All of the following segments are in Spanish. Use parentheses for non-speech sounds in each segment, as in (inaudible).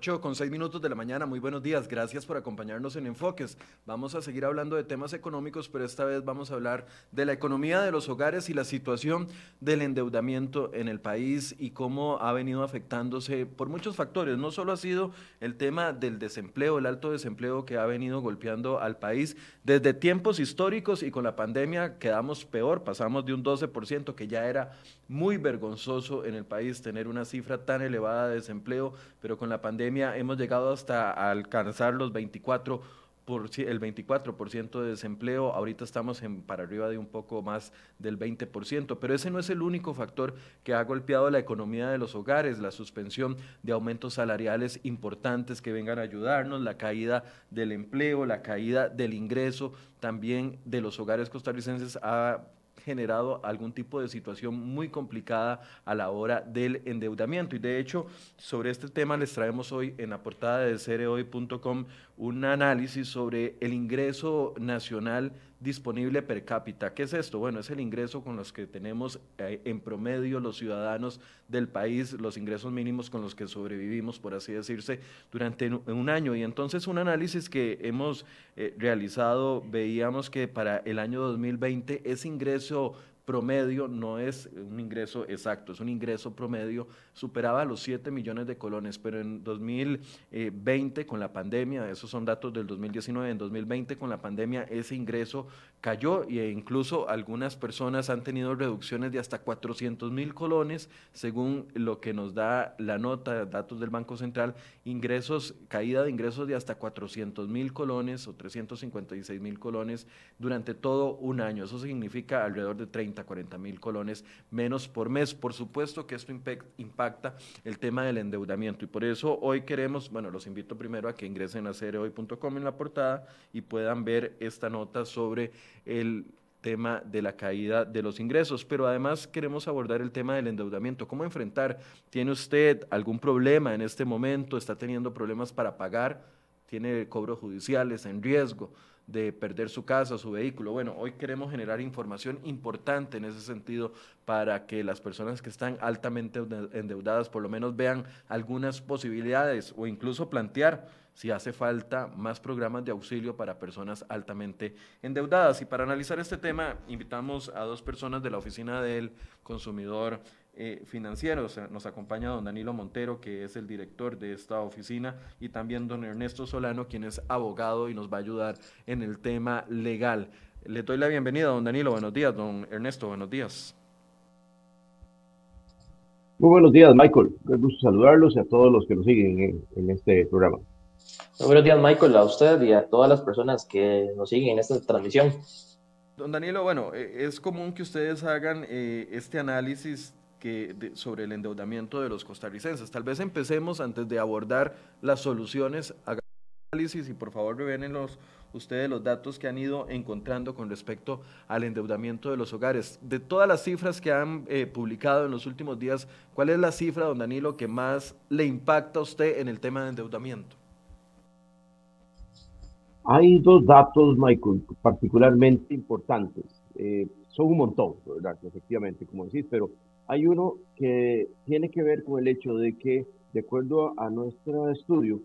8 con 6 minutos de la mañana, muy buenos días, gracias por acompañarnos en Enfoques. Vamos a seguir hablando de temas económicos, pero esta vez vamos a hablar de la economía de los hogares y la situación del endeudamiento en el país y cómo ha venido afectándose por muchos factores. No solo ha sido el tema del desempleo, el alto desempleo que ha venido golpeando al país desde tiempos históricos y con la pandemia quedamos peor, pasamos de un 12% que ya era muy vergonzoso en el país tener una cifra tan elevada de desempleo, pero con la pandemia hemos llegado hasta alcanzar los 24 el 24% de desempleo, ahorita estamos en, para arriba de un poco más del 20%, pero ese no es el único factor que ha golpeado la economía de los hogares, la suspensión de aumentos salariales importantes que vengan a ayudarnos, la caída del empleo, la caída del ingreso también de los hogares costarricenses ha generado algún tipo de situación muy complicada a la hora del endeudamiento. Y de hecho, sobre este tema les traemos hoy en la portada de cereoy.com un análisis sobre el ingreso nacional disponible per cápita. ¿Qué es esto? Bueno, es el ingreso con los que tenemos eh, en promedio los ciudadanos del país, los ingresos mínimos con los que sobrevivimos, por así decirse, durante un año. Y entonces un análisis que hemos eh, realizado, veíamos que para el año 2020 ese ingreso promedio no es un ingreso exacto, es un ingreso promedio, superaba los 7 millones de colones, pero en 2020 con la pandemia, esos son datos del 2019, en 2020 con la pandemia ese ingreso cayó e incluso algunas personas han tenido reducciones de hasta 400 mil colones, según lo que nos da la nota, datos del Banco Central, ingresos, caída de ingresos de hasta 400 mil colones o 356 mil colones durante todo un año. Eso significa alrededor de 30 40 mil colones menos por mes. Por supuesto que esto impacta el tema del endeudamiento y por eso hoy queremos, bueno, los invito primero a que ingresen a cereoy.com en la portada y puedan ver esta nota sobre el tema de la caída de los ingresos, pero además queremos abordar el tema del endeudamiento. ¿Cómo enfrentar? ¿Tiene usted algún problema en este momento? ¿Está teniendo problemas para pagar? ¿Tiene cobros judiciales en riesgo? De perder su casa, su vehículo. Bueno, hoy queremos generar información importante en ese sentido para que las personas que están altamente endeudadas por lo menos vean algunas posibilidades o incluso plantear si hace falta más programas de auxilio para personas altamente endeudadas. Y para analizar este tema, invitamos a dos personas de la Oficina del Consumidor eh, financieros. Nos acompaña don Danilo Montero, que es el director de esta oficina, y también don Ernesto Solano, quien es abogado y nos va a ayudar en el tema legal. Le doy la bienvenida, don Danilo. Buenos días, don Ernesto. Buenos días. Muy buenos días, Michael. Un gusto saludarlos y a todos los que nos siguen en, este programa. Muy buenos días, Michael, a usted y a todas las personas que nos siguen en esta transmisión. Don Danilo, bueno, eh, es común que ustedes hagan eh, este análisis que sobre el endeudamiento de los costarricenses. Tal vez empecemos antes de abordar las soluciones, hagan análisis y por favor revelen los, ustedes los datos que han ido encontrando con respecto al endeudamiento de los hogares. De todas las cifras que han eh, publicado en los últimos días, ¿cuál es la cifra, don Danilo, que más le impacta a usted en el tema de endeudamiento? Hay dos datos, Michael, particularmente importantes. Eh, son un montón. Efectivamente, como decís, pero hay uno que tiene que ver con el hecho de que, de acuerdo a nuestro estudio,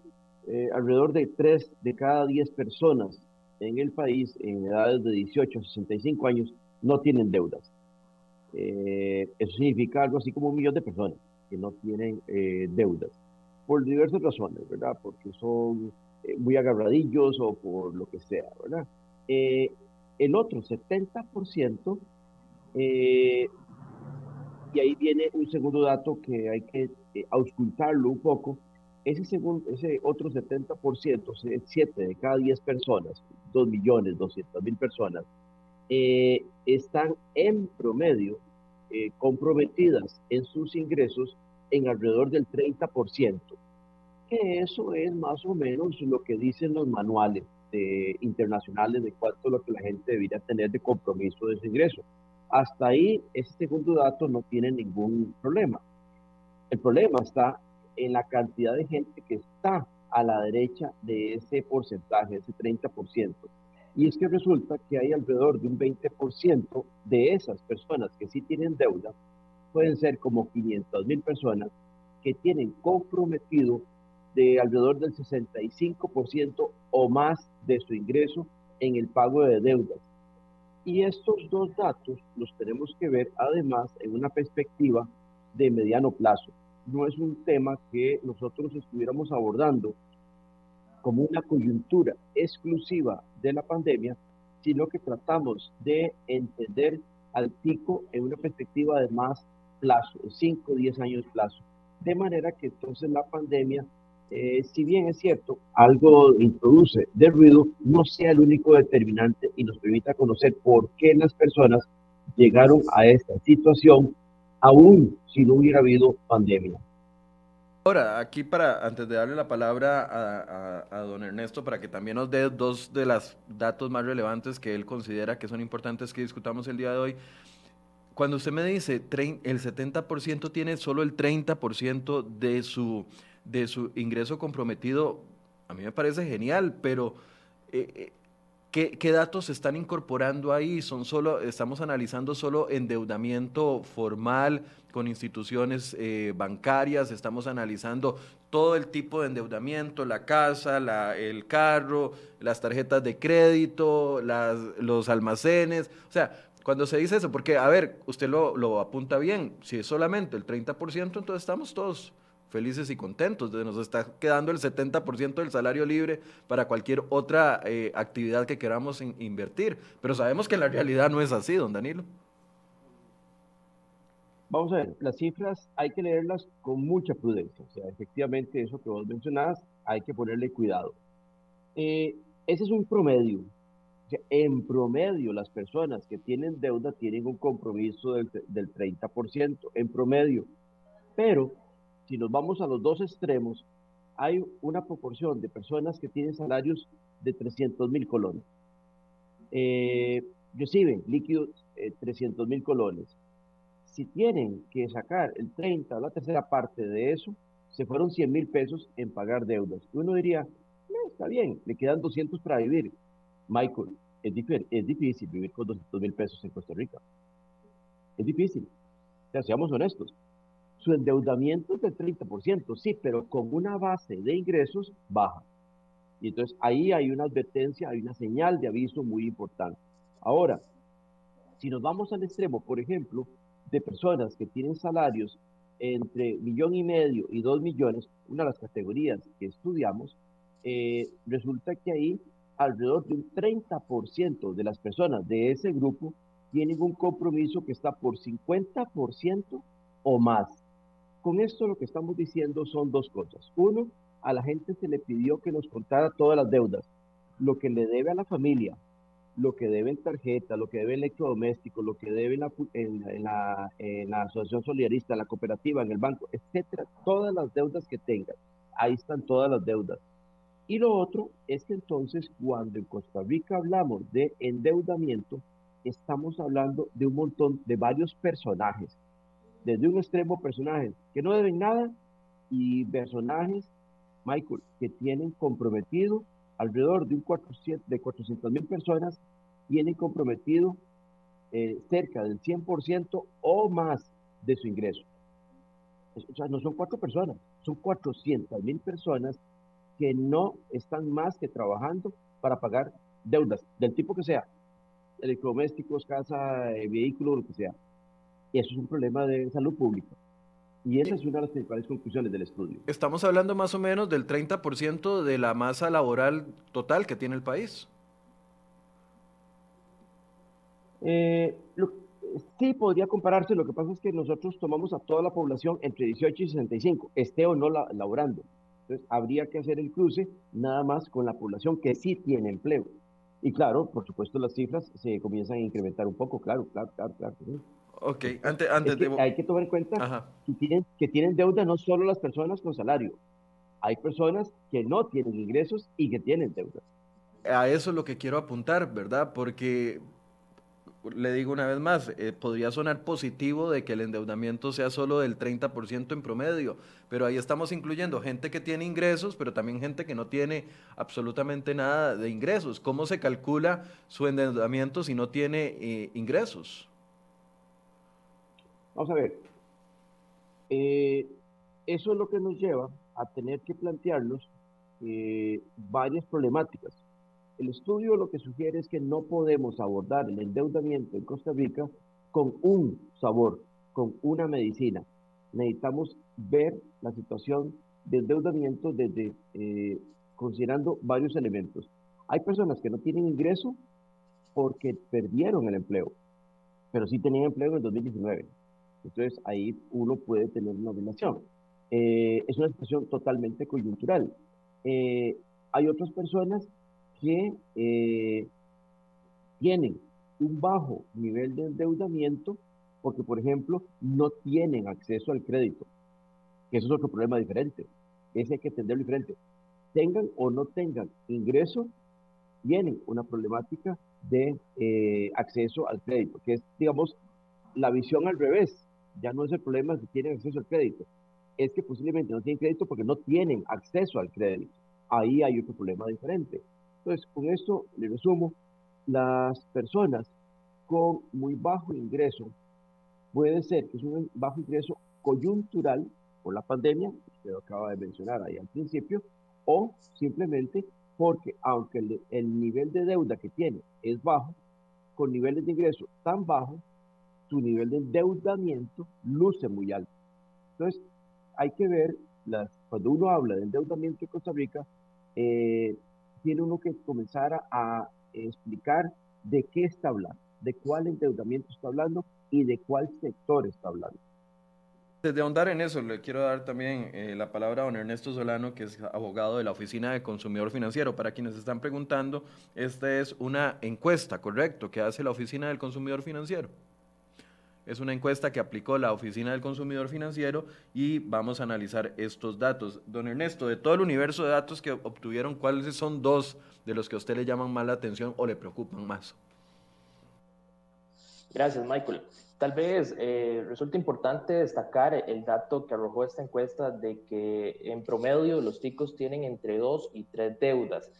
eh, alrededor de 3 de cada 10 personas en el país en edades de 18 a 65 años no tienen deudas. Eh, eso significa algo así como un millón de personas que no tienen eh, deudas, por diversas razones, ¿verdad? Porque son muy agarradillos o por lo que sea, ¿verdad? el otro 70% y ahí viene un segundo dato que hay que eh, auscultarlo un poco. Ese, segundo, ese otro 70%, 7 de cada 10 personas, 2 millones 200 mil personas, eh, están en promedio eh, comprometidas en sus ingresos en alrededor del 30%, que eso es más o menos lo que dicen los manuales internacionales de cuánto es lo que la gente debería tener de compromiso de ese ingreso. Hasta ahí, ese segundo dato no tiene ningún problema. El problema está en la cantidad de gente que está a la derecha de ese porcentaje, ese 30%. Y es que resulta que hay alrededor de un 20% de esas personas que sí tienen deuda, pueden ser como 500 mil personas que tienen comprometido de alrededor del 65% o más de su ingreso en el pago de deudas. Y estos dos datos los tenemos que ver además en una perspectiva de mediano plazo. No es un tema que nosotros estuviéramos abordando como una coyuntura exclusiva de la pandemia, sino que tratamos de entender al pico en una perspectiva de más plazo, 5 o 10 años plazo. De manera que entonces la pandemia eh, si bien es cierto, algo introduce de ruido, no sea el único determinante y nos permita conocer por qué las personas llegaron a esta situación aún si no hubiera habido pandemia. Ahora, aquí para, antes de darle la palabra a, don Ernesto, para que también nos dé dos de los datos más relevantes que él considera que son importantes que discutamos el día de hoy. Cuando usted me dice el 70% tiene solo el 30% de su de su ingreso comprometido, a mí me parece genial, pero eh, eh, ¿qué, datos se están incorporando ahí? Son solo, estamos analizando solo endeudamiento formal con instituciones eh, bancarias, estamos analizando todo el tipo de endeudamiento, la casa, la, el carro, las tarjetas de crédito, las, los almacenes, o sea, cuando se dice eso, porque, a ver, usted lo, lo apunta bien, si es solamente el 30%, entonces estamos todos felices y contentos. Nos está quedando el 70% del salario libre para cualquier otra eh, actividad que queramos invertir. Pero sabemos que la realidad no es así, don Danilo. Vamos a ver, las cifras hay que leerlas con mucha prudencia. O sea, efectivamente, eso que vos mencionás, hay que ponerle cuidado. Eh, ese es un promedio. en promedio, las personas que tienen deuda tienen un compromiso del, del 30%, en promedio. Pero si nos vamos a los dos extremos, hay una proporción de personas que tienen salarios de 300 mil colones. Eh, reciben líquidos 300 mil colones. Si tienen que sacar el 30 o la tercera parte de eso, se fueron 100 mil pesos en pagar deudas. Uno diría, no, está bien, le quedan 200 para vivir. Michael, es, es difícil vivir con 200 mil pesos en Costa Rica. Es difícil. Sea, seamos honestos su endeudamiento es del 30%, sí, pero con una base de ingresos baja. Y entonces ahí hay una advertencia, hay una señal de aviso muy importante. Ahora, si nos vamos al extremo, por ejemplo, de personas que tienen salarios entre millón y medio y dos millones, una de las categorías que estudiamos, eh, resulta que ahí alrededor de un 30% de las personas de ese grupo tienen un compromiso que está por 50% o más. Con esto lo que estamos diciendo son dos cosas. Uno, a la gente se le pidió que nos contara todas las deudas, lo que le debe a la familia, lo que debe en tarjeta, lo que debe en electrodoméstico, lo que debe en la, asociación solidarista, en la cooperativa, en el banco, etcétera, todas las deudas que tengan. Ahí están todas las deudas. Y lo otro es que entonces cuando en Costa Rica hablamos de endeudamiento, estamos hablando de un montón de varios personajes desde un extremo personajes que no deben nada y personajes, Michael, que tienen comprometido alrededor de un 400, de 400 mil personas, tienen comprometido eh, cerca del 100% o más de su ingreso. O sea, no son cuatro personas, son 400 mil personas que no están más que trabajando para pagar deudas del tipo que sea, electrodomésticos, casa, eh, vehículo, lo que sea. Eso es un problema de salud pública. Y esa es una de las principales conclusiones del estudio. Estamos hablando más o menos del 30% de la masa laboral total que tiene el país. Eh, sí, podría compararse. Lo que pasa es que nosotros tomamos a toda la población entre 18 y 65, esté o no laborando. Entonces, habría que hacer el cruce nada más con la población que sí tiene empleo. Y claro, por supuesto, las cifras se comienzan a incrementar un poco, claro, claro, claro, claro. Ok, antes, antes de... Hay que tomar en cuenta que tienen, que tienen deuda no solo las personas con salario, hay personas que no tienen ingresos y que tienen deuda. A eso es lo que quiero apuntar, ¿verdad? Porque le digo una vez más, eh, podría sonar positivo de que el endeudamiento sea solo del 30% en promedio, pero ahí estamos incluyendo gente que tiene ingresos, pero también gente que no tiene absolutamente nada de ingresos. ¿Cómo se calcula su endeudamiento si no tiene eh, ingresos? Vamos a ver. Eh, eso es lo que nos lleva a tener que plantearnos eh, varias problemáticas. El estudio lo que sugiere es que no podemos abordar el endeudamiento en Costa Rica con un sabor, con una medicina. Necesitamos ver la situación de endeudamiento desde eh, considerando varios elementos. Hay personas que no tienen ingreso porque perdieron el empleo, pero sí tenían empleo en el 2019. Entonces ahí uno puede tener una relación. Eh, es una situación totalmente coyuntural. Eh, hay otras personas que eh, tienen un bajo nivel de endeudamiento porque, por ejemplo, no tienen acceso al crédito, que eso es otro problema diferente. Ese hay que entenderlo diferente. Tengan o no tengan ingreso, tienen una problemática de acceso al crédito, que es, digamos, la visión al revés. Ya no es el problema si tienen acceso al crédito, es que posiblemente no tienen crédito porque no tienen acceso al crédito. Ahí hay otro problema diferente. Entonces, con esto le resumo, las personas con muy bajo ingreso, puede ser que es un bajo ingreso coyuntural por la pandemia, usted lo acaba de mencionar ahí al principio, o simplemente porque aunque el, el nivel de deuda que tiene es bajo, con niveles de ingreso tan bajos, su nivel de endeudamiento luce muy alto. Entonces, hay que ver, las, cuando uno habla de endeudamiento en Costa Rica, eh, tiene uno que comenzar a, a, explicar de qué está hablando, de cuál endeudamiento está hablando y de cuál sector está hablando. Desde ahondar en eso, le quiero dar también eh, la palabra a don Ernesto Solano, que es abogado de la Oficina de Consumidor Financiero. Para quienes están preguntando, esta es una encuesta, ¿correcto?, que hace la Oficina del Consumidor Financiero. Es una encuesta que aplicó la Oficina del Consumidor Financiero y vamos a analizar estos datos. Don Ernesto, de todo el universo de datos que obtuvieron, ¿cuáles son dos de los que a usted le llaman más la atención o le preocupan más? Gracias, Michael. Tal vez eh, resulta importante destacar el dato que arrojó esta encuesta de que en promedio los ticos tienen entre dos y tres deudas.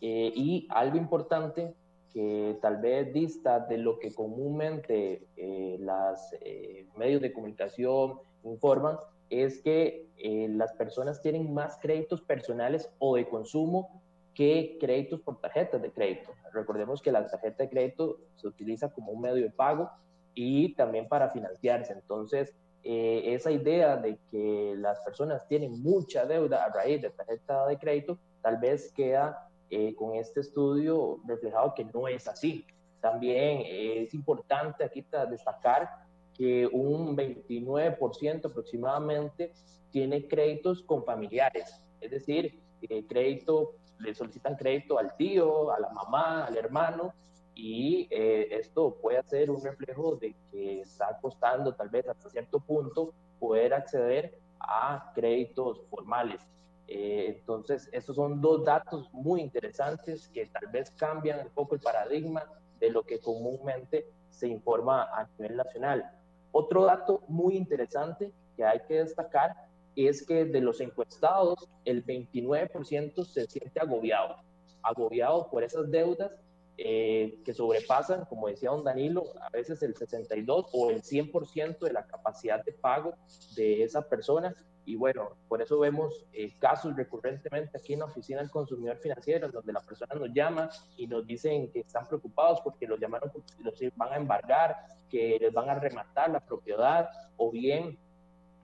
Eh, y algo importante que tal vez dista de lo que comúnmente eh, los eh, medios de comunicación informan, es que eh, las personas tienen más créditos personales o de consumo que créditos por tarjetas de crédito. Recordemos que la tarjeta de crédito se utiliza como un medio de pago y también para financiarse. Entonces, eh, esa idea de que las personas tienen mucha deuda a raíz de tarjeta de crédito tal vez queda eh, con este estudio reflejado que no es así. También es importante aquí destacar que un 29% aproximadamente tiene créditos con familiares, es decir, eh, crédito, le solicitan crédito al tío, a la mamá, al hermano, y eh, esto puede ser un reflejo de que está costando tal vez hasta cierto punto poder acceder a créditos formales. Eh, entonces, estos son dos datos muy interesantes que tal vez cambian un poco el paradigma de lo que comúnmente se informa a nivel nacional. Otro dato muy interesante que hay que destacar es que de los encuestados, el 29% se siente agobiado, agobiado por esas deudas eh, que sobrepasan, como decía don Danilo, a veces el 62 o el 100% de la capacidad de pago de esa persona y bueno, por eso vemos eh, casos recurrentemente aquí en la oficina del consumidor financiero, donde la persona nos llama y nos dicen que están preocupados porque los llamaron porque los van a embargar, que les van a rematar la propiedad, o bien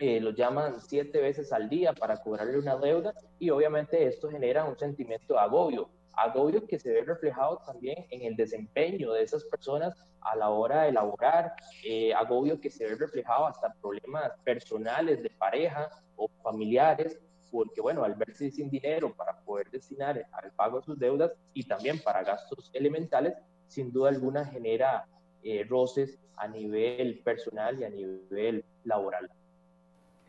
eh, los llaman siete veces al día para cobrarle una deuda, y obviamente esto genera un sentimiento de agobio agobio que se ve reflejado también en el desempeño de esas personas a la hora de elaborar, eh, agobio que se ve reflejado hasta problemas personales de pareja o familiares, porque bueno, al verse sin dinero para poder destinar al pago de sus deudas y también para gastos elementales, sin duda alguna genera eh, roces a nivel personal y a nivel laboral.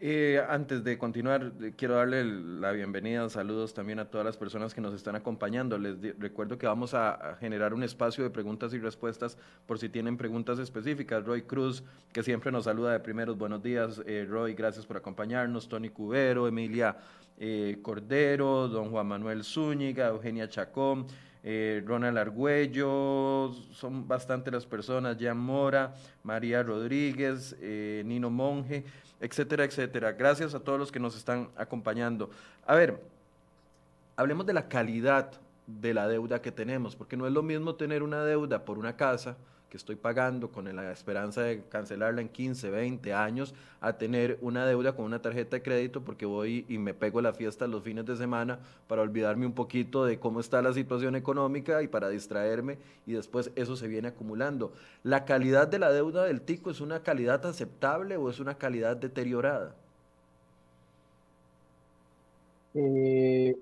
Eh, antes de continuar, quiero darle la bienvenida, saludos también a todas las personas que nos están acompañando. Les recuerdo que vamos a, generar un espacio de preguntas y respuestas por si tienen preguntas específicas. Roy Cruz, que siempre nos saluda de primeros, buenos días. Eh, Roy, gracias por acompañarnos. Tony Cubero, Emilia eh, Cordero, don Juan Manuel Zúñiga, Eugenia Chacón. eh, Ronald Argüello, son bastante las personas, Jan Mora, María Rodríguez, eh, Nino Monge, etcétera, etcétera. Gracias a todos los que nos están acompañando. A ver, hablemos de la calidad de la deuda que tenemos, porque no es lo mismo tener una deuda por una casa que estoy pagando con la esperanza de cancelarla en 15, 20 años, a tener una deuda con una tarjeta de crédito porque voy y me pego la fiesta los fines de semana para olvidarme un poquito de cómo está la situación económica y para distraerme y después eso se viene acumulando. ¿La calidad de la deuda del tico es una calidad aceptable o es una calidad deteriorada? Eh,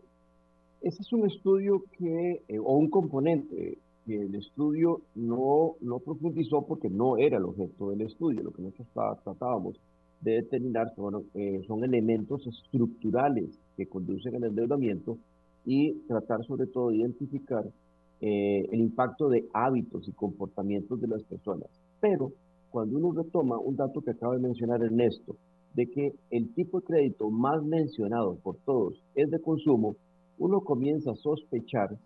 ese es un estudio que, eh, o un componente que el estudio no, no profundizó porque no era el objeto del estudio. Lo que nosotros tratábamos de determinar son, eh, son elementos estructurales que conducen al endeudamiento y tratar sobre todo de identificar eh, el impacto de hábitos y comportamientos de las personas. Pero cuando uno retoma un dato que acaba de mencionar Ernesto, de que el tipo de crédito más mencionado por todos es de consumo, uno comienza a sospechar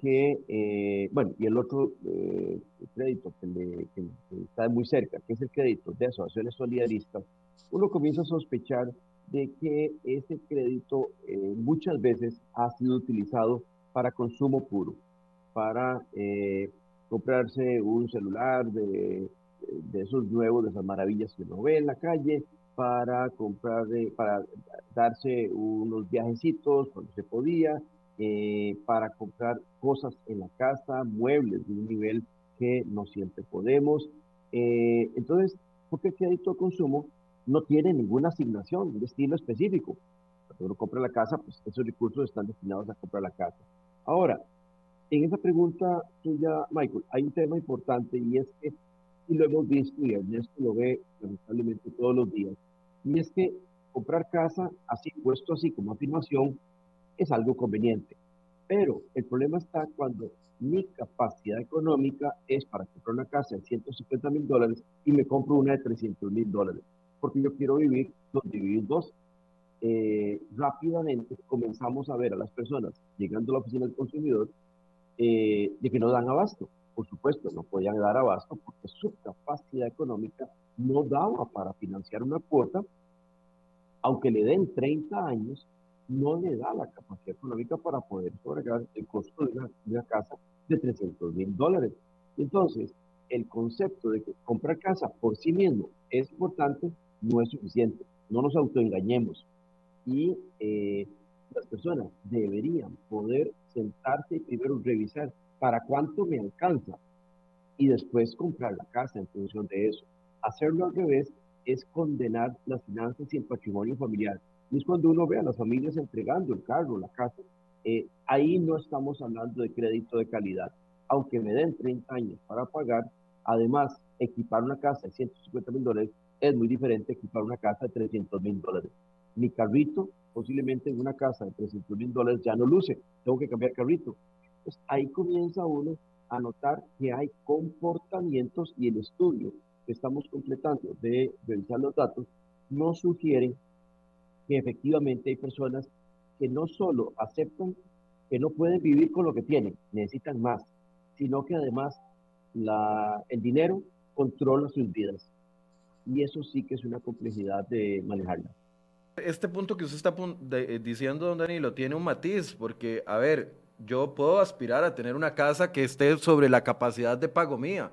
que, eh, bueno, y el otro eh, crédito que, está muy cerca, que es el crédito de asociaciones solidaristas, uno comienza a sospechar de que ese crédito eh, muchas veces ha sido utilizado para consumo puro, para comprarse un celular de, de, esos nuevos, de esas maravillas que uno ve en la calle, para comprar, para darse unos viajecitos cuando se podía, eh, para comprar cosas en la casa, muebles de un nivel que no siempre podemos. Eh, entonces, porque el crédito de consumo no tiene ninguna asignación de estilo específico. Cuando uno compra la casa, pues esos recursos están destinados a comprar la casa. Ahora, en esa pregunta tuya, Michael, hay un tema importante y es que, y lo hemos visto y Ernesto lo ve lamentablemente todos los días, y es que comprar casa, así puesto así como afirmación, es algo conveniente. Pero el problema está cuando mi capacidad económica es para comprar una casa de 150 mil dólares y me compro una de 300 mil dólares, porque yo quiero vivir donde vivir dos. Eh, rápidamente comenzamos a ver a las personas llegando a la oficina del consumidor eh, de que no dan abasto. Por supuesto, no podían dar abasto porque su capacidad económica no daba para financiar una cuota, aunque le den 30 años no le da la capacidad económica para poder sobregar el costo de una, casa de 300 mil dólares. Entonces, el concepto de que comprar casa por sí mismo es importante no es suficiente. No nos autoengañemos. Y eh, las personas deberían poder sentarse y primero revisar para cuánto me alcanza y después comprar la casa en función de eso. Hacerlo al revés es condenar las finanzas y el patrimonio familiar y es cuando uno ve a las familias entregando el carro, la casa. Eh, ahí no estamos hablando de crédito de calidad. Aunque me den 30 años para pagar, además, equipar una casa de 150 mil dólares es muy diferente a equipar una casa de 300 mil dólares. Mi carrito, posiblemente en una casa de 300 mil dólares, ya no luce. Tengo que cambiar carrito. Pues ahí comienza uno a notar que hay comportamientos y el estudio que estamos completando de revisar los datos nos sugieren que efectivamente hay personas que no solo aceptan que no pueden vivir con lo que tienen, necesitan más, sino que además la, el dinero controla sus vidas. Y eso sí que es una complejidad de manejarla. Este punto que usted está eh, diciendo, don Danilo, tiene un matiz, porque, a ver, yo puedo aspirar a tener una casa que esté sobre la capacidad de pago mía,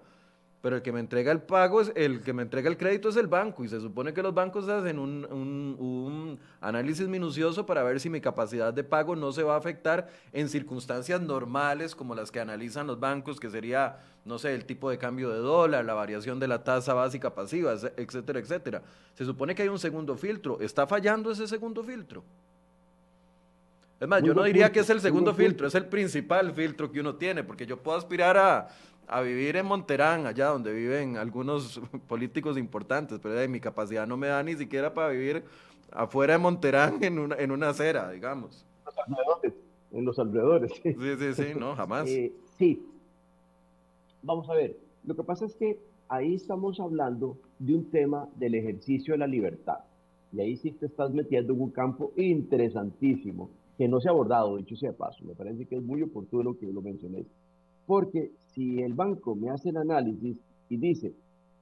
pero el que me entrega el pago, es el que me entrega el crédito es el banco y se supone que los bancos hacen un, un, análisis minucioso para ver si mi capacidad de pago no se va a afectar en circunstancias normales como las que analizan los bancos, que sería, no sé, el tipo de cambio de dólar, la variación de la tasa básica pasiva, etcétera, etcétera. Se supone que hay un segundo filtro. ¿Está fallando ese segundo filtro? Es más, yo no diría que es el segundo filtro, es el principal filtro que uno tiene, porque yo puedo aspirar a a vivir en Monterán, allá donde viven algunos (laughs) políticos importantes, pero de mi capacidad no me da ni siquiera para vivir afuera de Monterán en una, en una acera, digamos. En los alrededores. Sí, sí, sí, no, jamás. Eh, sí. Vamos a ver, lo que pasa es que ahí estamos hablando de un tema del ejercicio de la libertad. Y ahí sí te estás metiendo en un campo interesantísimo. que no se ha abordado, dicho sea de paso. Me parece que es muy oportuno que lo mencioné. Porque si el banco me hace el análisis y dice,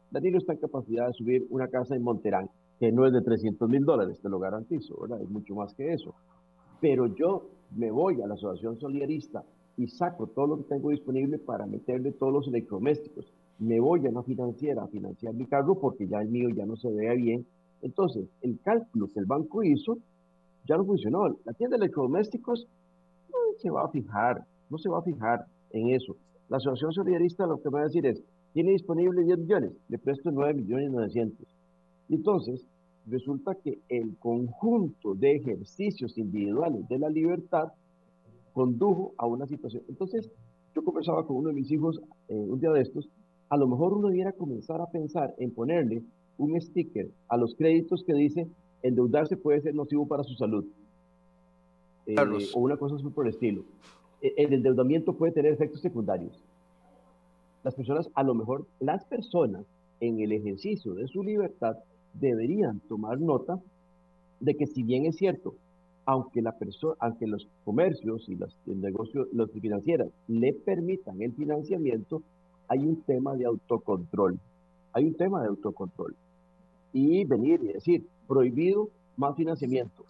Danilo está en capacidad de subir una casa en Monterán, que no es de 300 mil dólares, te lo garantizo, ¿verdad? Es mucho más que eso. Pero yo me voy a la asociación solidarista y saco todo lo que tengo disponible para meterle todos los electrodomésticos. Me voy a una financiera a financiar mi carro porque ya el mío ya no se vea bien. Entonces, el cálculo que el banco hizo ya no funcionó. La tienda de electrodomésticos no se va a fijar, no se va a fijar en eso. La asociación solidarista lo que va a decir es, tiene disponible 10 millones, le presto 9 millones 900. Entonces, resulta que el conjunto de ejercicios individuales de la libertad condujo a una situación. Entonces, yo conversaba con uno de mis hijos eh, un día de estos, a lo mejor uno debiera comenzar a pensar en ponerle un sticker a los créditos que dice endeudarse puede ser nocivo para su salud. Eh, o una cosa así por el estilo. E, el endeudamiento puede tener efectos secundarios. Las personas, a lo mejor, las personas en el ejercicio de su libertad deberían tomar nota de que si bien es cierto, aunque, la persona, aunque los comercios y los negocios, los financieras le permitan el financiamiento, hay un tema de autocontrol. Hay un tema de autocontrol. Y venir y decir, prohibido más financiamiento.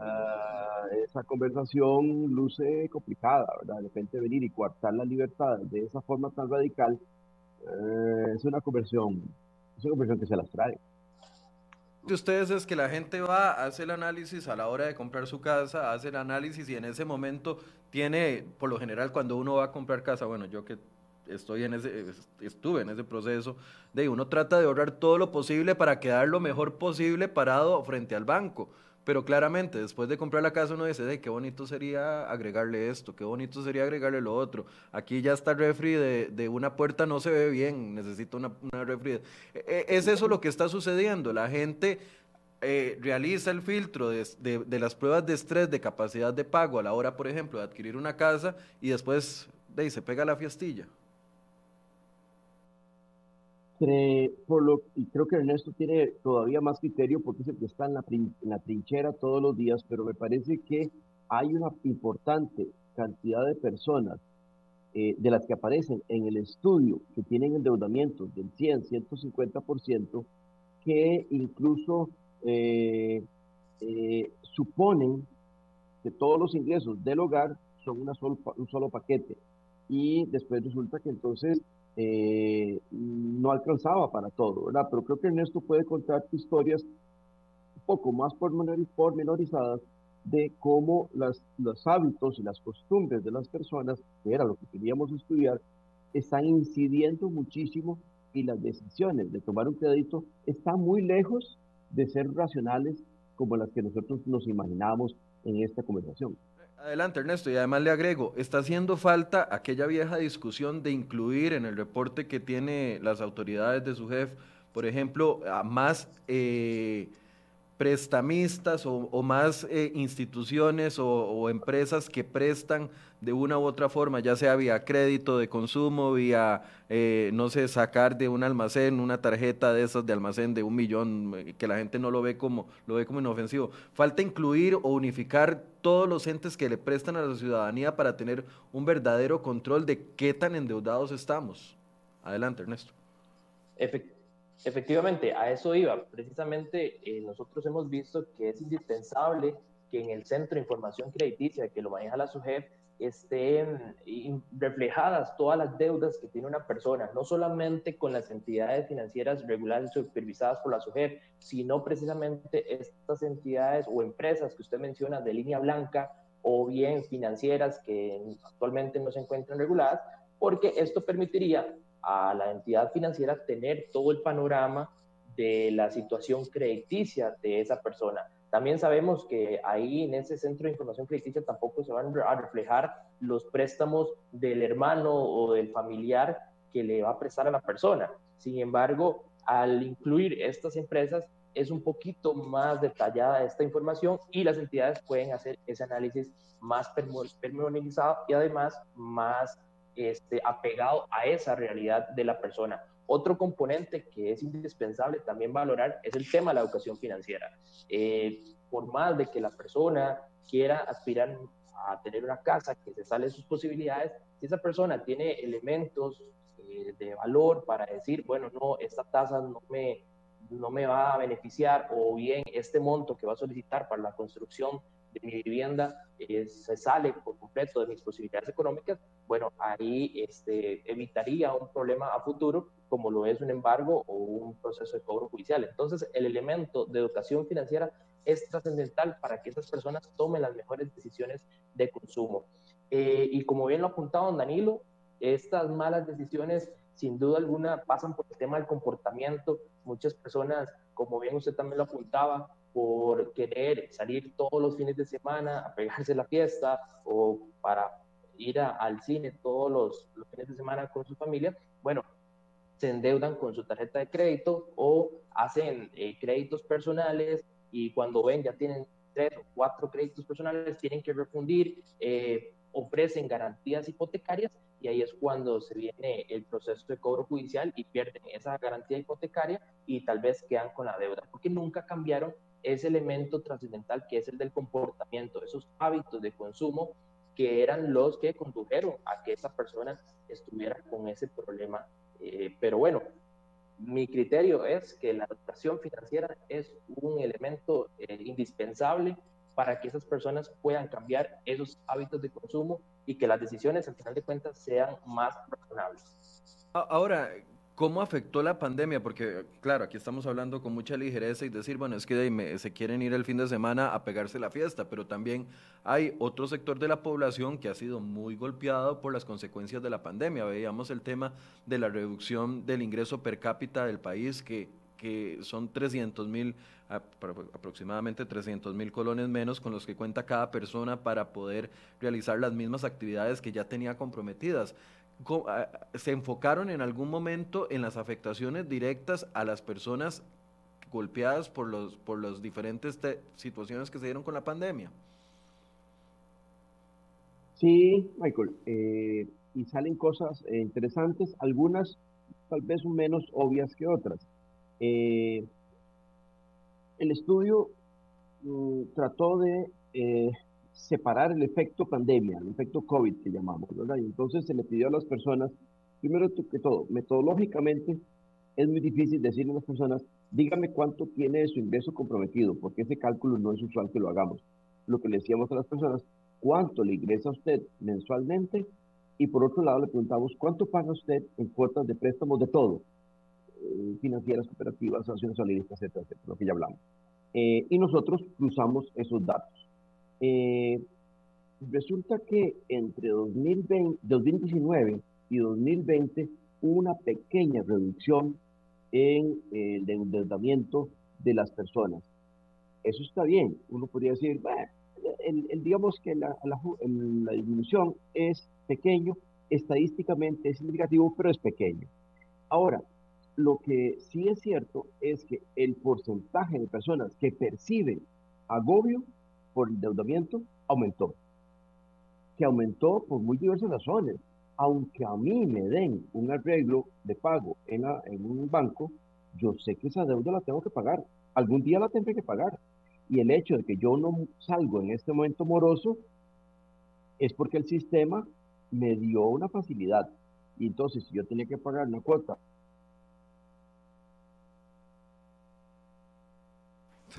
Ah, esa conversación luce complicada, ¿verdad? De repente venir y coartar la libertad de esa forma tan radical eh, es una conversión, es una conversión que se las trae de ustedes es que la gente va, hace el análisis a la hora de comprar su casa, hace el análisis y en ese momento tiene, por lo general, cuando uno va a comprar casa, bueno, yo que estoy en ese, estuve en ese proceso, de uno trata de ahorrar todo lo posible para quedar lo mejor posible parado frente al banco. Pero claramente, después de comprar la casa, uno dice, de qué bonito sería agregarle esto, qué bonito sería agregarle lo otro. Aquí ya está el refri de, una puerta, no se ve bien, necesito una, refri. E, e, es eso lo que está sucediendo. La gente eh, realiza el filtro de, de, las pruebas de estrés de capacidad de pago a la hora, por ejemplo, de adquirir una casa y después de, se pega la fiestilla por lo, y creo que Ernesto tiene todavía más criterio porque es el que está en la, en la trinchera todos los días, pero me parece que hay una importante cantidad de personas eh, de las que aparecen en el estudio que tienen endeudamientos del 100, 150%, que incluso eh, eh, suponen que todos los ingresos del hogar son una un solo paquete. Y después resulta que entonces eh, no alcanzaba para todo, ¿verdad? Pero creo que Ernesto puede contar historias un poco más pormenorizadas de cómo las, los hábitos y las costumbres de las personas, que era lo que queríamos estudiar, están incidiendo muchísimo y las decisiones de tomar un crédito están muy lejos de ser racionales como las que nosotros nos imaginábamos en esta conversación. Adelante, Ernesto, y además le agrego, está haciendo falta aquella vieja discusión de incluir en el reporte que tiene las autoridades de su jefe, por ejemplo, a más eh, prestamistas o, más eh, instituciones o, empresas que prestan de una u otra forma, ya sea vía crédito de consumo, vía, eh, no sé, sacar de un almacén una tarjeta de esas de almacén de un millón, eh, que la gente no lo ve como, lo ve como inofensivo. Falta incluir o unificar todos los entes que le prestan a la ciudadanía para tener un verdadero control de qué tan endeudados estamos. Adelante, Ernesto. Efectivamente, a eso iba. Precisamente eh, nosotros hemos visto que es indispensable que en el Centro de Información Crediticia que lo maneja la SUGEF estén reflejadas todas las deudas que tiene una persona, no solamente con las entidades financieras reguladas y supervisadas por la SUGEF, sino precisamente estas entidades o empresas que usted menciona de línea blanca o bien financieras que actualmente no se encuentran reguladas, porque esto permitiría a la entidad financiera tener todo el panorama de la situación crediticia de esa persona. También sabemos que ahí en ese centro de información crediticia tampoco se van a reflejar los préstamos del hermano o del familiar que le va a prestar a la persona. Sin embargo, al incluir estas empresas, es un poquito más detallada esta información y las entidades pueden hacer ese análisis más pormenorizado y además más apegado a esa realidad de la persona. Otro componente que es indispensable también valorar es el tema de la educación financiera. Eh, por más de que la persona quiera aspirar a tener una casa que se sale de sus posibilidades, si esa persona tiene elementos eh, de valor para decir, bueno, no, esta tasa no me, no me va a beneficiar o bien este monto que va a solicitar para la construcción de mi vivienda eh, se sale por completo de mis posibilidades económicas, bueno, ahí este, evitaría un problema a futuro como lo es un embargo o un proceso de cobro judicial. Entonces, el elemento de educación financiera es trascendental para que esas personas tomen las mejores decisiones de consumo. Eh, y como bien lo ha apuntado Danilo, estas malas decisiones sin duda alguna pasan por el tema del comportamiento. Muchas personas, como bien usted también lo apuntaba, por querer salir todos los fines de semana a pegarse la fiesta o para ir al cine todos los, los, fines de semana con su familia, bueno, se endeudan con su tarjeta de crédito o hacen eh, créditos personales y cuando ven ya tienen tres o cuatro créditos personales, tienen que refundir, eh, ofrecen garantías hipotecarias y ahí es cuando se viene el proceso de cobro judicial y pierden esa garantía hipotecaria y tal vez quedan con la deuda, porque nunca cambiaron ese elemento trascendental que es el del comportamiento, esos hábitos de consumo que eran los que condujeron a que esa persona estuviera con ese problema. Eh, pero bueno, mi criterio es que la educación financiera es un elemento eh, indispensable para que esas personas puedan cambiar esos hábitos de consumo y que las decisiones al final de cuentas sean más razonables. Ahora, ¿Cómo afectó la pandemia? Porque, claro, aquí estamos hablando con mucha ligereza y decir, bueno, es que se quieren ir el fin de semana a pegarse la fiesta, pero también hay otro sector de la población que ha sido muy golpeado por las consecuencias de la pandemia. Veíamos el tema de la reducción del ingreso per cápita del país, que, que son 300 mil, aproximadamente 300 mil colones menos con los que cuenta cada persona para poder realizar las mismas actividades que ya tenía comprometidas se enfocaron en algún momento en las afectaciones directas a las personas golpeadas por los por las diferentes situaciones que se dieron con la pandemia. Sí, Michael, eh, y salen cosas eh, interesantes, algunas tal vez menos obvias que otras. Eh, el estudio mm, trató de separar el efecto pandemia, el efecto COVID que llamamos, ¿verdad? Y entonces se le pidió a las personas, primero que todo, metodológicamente es muy difícil decirle a las personas, dígame cuánto tiene su ingreso comprometido, porque ese cálculo no es usual que lo hagamos. Lo que le decíamos a las personas, cuánto le ingresa a usted mensualmente, y por otro lado le preguntamos, cuánto paga usted en cuotas de préstamos de todo, eh, financieras, cooperativas, asociaciones solidaristas, etcétera, etcétera, lo que ya hablamos. Eh, y nosotros cruzamos esos datos. Eh, resulta que entre 2020, 2019 y 2020 hubo una pequeña reducción en el endeudamiento de las personas. Eso está bien. Uno podría decir, bueno, el, digamos que la, la, disminución es pequeño, estadísticamente es significativo, pero es pequeño. Ahora, lo que sí es cierto es que el porcentaje de personas que perciben agobio por endeudamiento aumentó. Que aumentó por muy diversas razones. Aunque a mí me den un arreglo de pago en, en un banco, yo sé que esa deuda la tengo que pagar. Algún día la tendré que pagar. Y el hecho de que yo no salgo en este momento moroso es porque el sistema me dio una facilidad. Y entonces, si yo tenía que pagar una cuota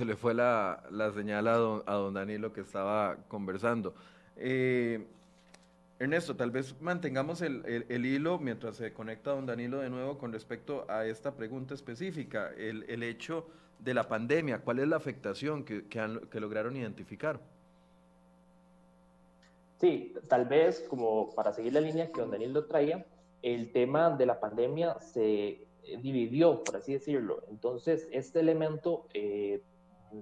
Se le fue la, señal a don, Danilo que estaba conversando. Eh, Ernesto, tal vez mantengamos el, hilo mientras se conecta don Danilo de nuevo con respecto a esta pregunta específica, el, hecho de la pandemia, ¿cuál es la afectación que, que, lograron identificar? Sí, tal vez como para seguir la línea que don Danilo traía, el tema de la pandemia se dividió, por así decirlo. Entonces, este elemento eh,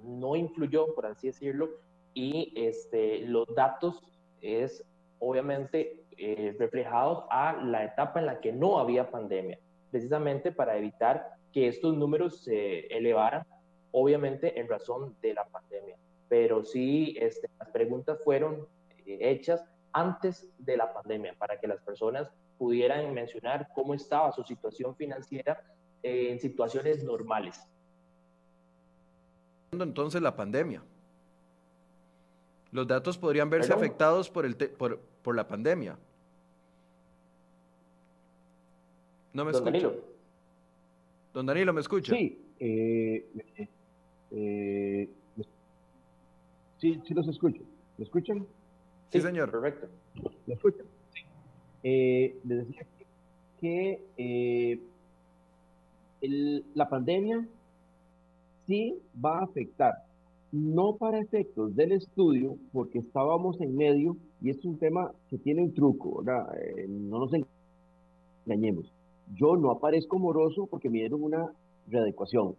no influyó, por así decirlo, y este, los datos es obviamente eh, reflejados a la etapa en la que no había pandemia, precisamente para evitar que estos números se elevaran, obviamente en razón de la pandemia. Pero sí, este, las preguntas fueron eh, hechas antes de la pandemia para que las personas pudieran mencionar cómo estaba su situación financiera en situaciones normales entonces la pandemia. Los datos podrían verse afectados por, el por, por, la pandemia. No me Don Danilo. Don Danilo, ¿me escucha? Sí, eh, eh, sí, sí los escucho. ¿Me escuchan? Sí, señor. Perfecto. ¿Me escuchan? Sí. Eh, les decía que eh, la pandemia sí va a afectar, no para efectos del estudio, porque estábamos en medio, y es un tema que tiene un truco. Eh, no nos engañemos. Yo no aparezco moroso porque me dieron una readecuación,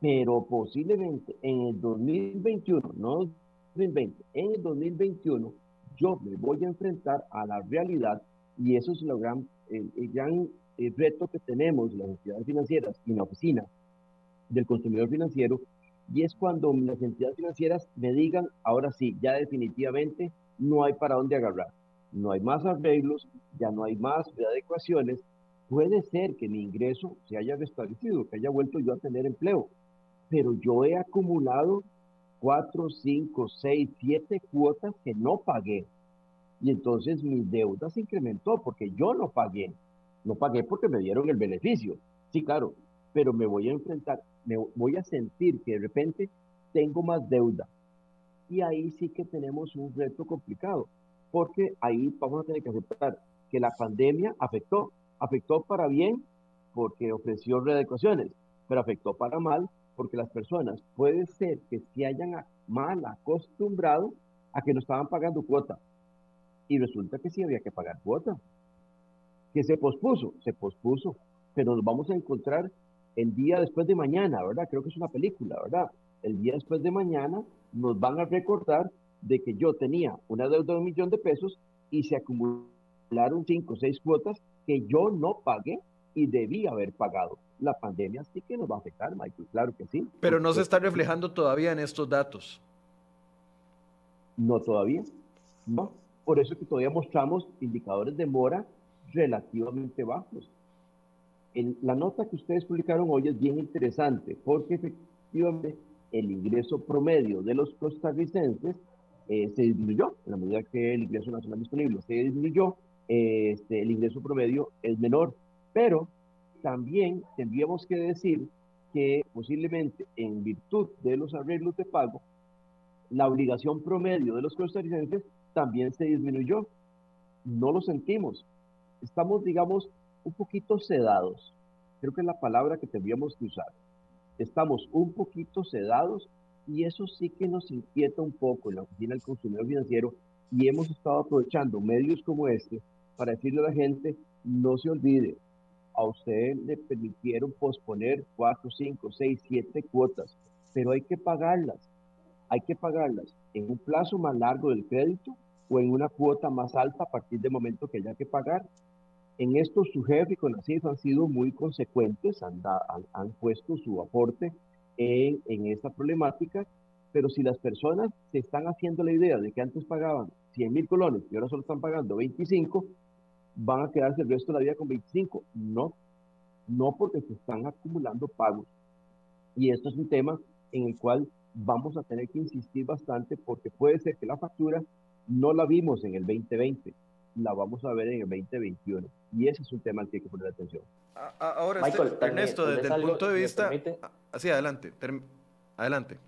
pero posiblemente en el 2021, no 2020, en el 2021, yo me voy a enfrentar a la realidad y eso es lo gran, el, gran eh, reto que tenemos las entidades financieras y la oficina del consumidor financiero y es cuando las entidades financieras me digan, ahora sí, ya definitivamente no hay para dónde agarrar, no hay más arreglos, ya no hay más readecuaciones, puede ser que mi ingreso se haya restablecido, que haya vuelto yo a tener empleo, pero yo he acumulado cuatro, cinco, seis, siete cuotas que no pagué. Y entonces mi deuda se incrementó porque yo no pagué. No pagué porque me dieron el beneficio. Sí, claro, pero me voy a enfrentar, me voy a sentir que de repente tengo más deuda. Y ahí sí que tenemos un reto complicado, porque ahí vamos a tener que aceptar que la pandemia afectó, afectó para bien porque ofreció readecuaciones, pero afectó para mal porque las personas puede ser que se hayan mal acostumbrado a que no estaban pagando cuota. Y resulta que sí había que pagar cuota. Que se pospuso, se pospuso, pero nos vamos a encontrar el día después de mañana, ¿verdad? Creo que es una película, ¿verdad? El día después de mañana nos van a recordar de que yo tenía una deuda de un millón de pesos y se acumularon cinco o seis cuotas que yo no pagué y debía haber pagado. La pandemia sí que nos va a afectar, Michael, claro que sí. Pero no se está reflejando todavía en estos datos. No todavía, no. Por eso que todavía mostramos indicadores de mora relativamente bajos la nota que ustedes publicaron hoy es bien interesante porque efectivamente el ingreso promedio de los costarricenses eh, se disminuyó en la medida que el ingreso nacional disponible se disminuyó, este, el ingreso promedio es menor, pero también tendríamos que decir que posiblemente en virtud de los arreglos de pago, la obligación promedio de los costarricenses también se disminuyó. No lo sentimos. Estamos, digamos, un poquito sedados. Creo que es la palabra que tendríamos que usar. Estamos un poquito sedados y eso sí que nos inquieta un poco en la oficina del consumidor financiero y hemos estado aprovechando medios como este para decirle a la gente, no se olvide, a usted le permitieron posponer cuatro, cinco, seis, siete cuotas, pero hay que pagarlas, hay que pagarlas en un plazo más largo del crédito o en una cuota más alta a partir del momento que haya que pagar en esto su jefe y CONACYT han sido muy consecuentes, han, han, puesto su aporte en, en, esta problemática, pero si las personas se están haciendo la idea de que antes pagaban 100 mil colones y ahora solo están pagando 25, van a quedarse el resto de la vida con 25. No, no porque se están acumulando pagos. Y esto es un tema en el cual vamos a tener que insistir bastante porque puede ser que la factura no la vimos en el 2020, la vamos a ver en el 2021. Y ese es un tema al que hay que poner atención. Ahora, este, Ernesto, desde el punto de vista... Así, adelante, adelante.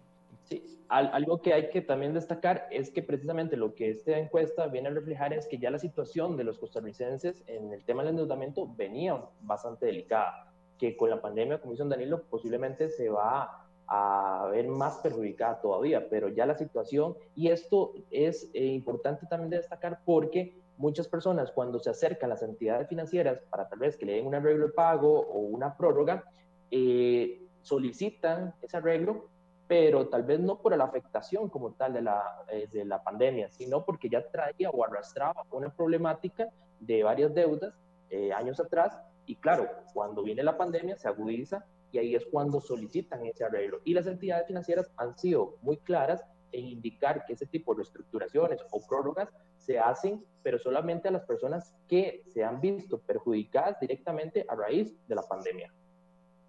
Sí, algo que hay que también destacar es que precisamente lo que esta encuesta viene a reflejar es que ya la situación de los costarricenses en el tema del endeudamiento venía bastante delicada, que con la pandemia, como dice Danilo, posiblemente se va a ver más perjudicada todavía, pero ya la situación, y esto es eh, importante también de destacar porque muchas personas cuando se acercan a las entidades financieras para tal vez que le den un arreglo de pago o una prórroga, eh, solicitan ese arreglo, pero tal vez no por la afectación como tal de la, eh, de la pandemia, sino porque ya traía o arrastraba una problemática de varias deudas eh, años atrás. Y claro, cuando viene la pandemia se agudiza y ahí es cuando solicitan ese arreglo. Y las entidades financieras han sido muy claras en indicar que ese tipo de reestructuraciones o prórrogas se hacen, pero solamente a las personas que se han visto perjudicadas directamente a raíz de la pandemia.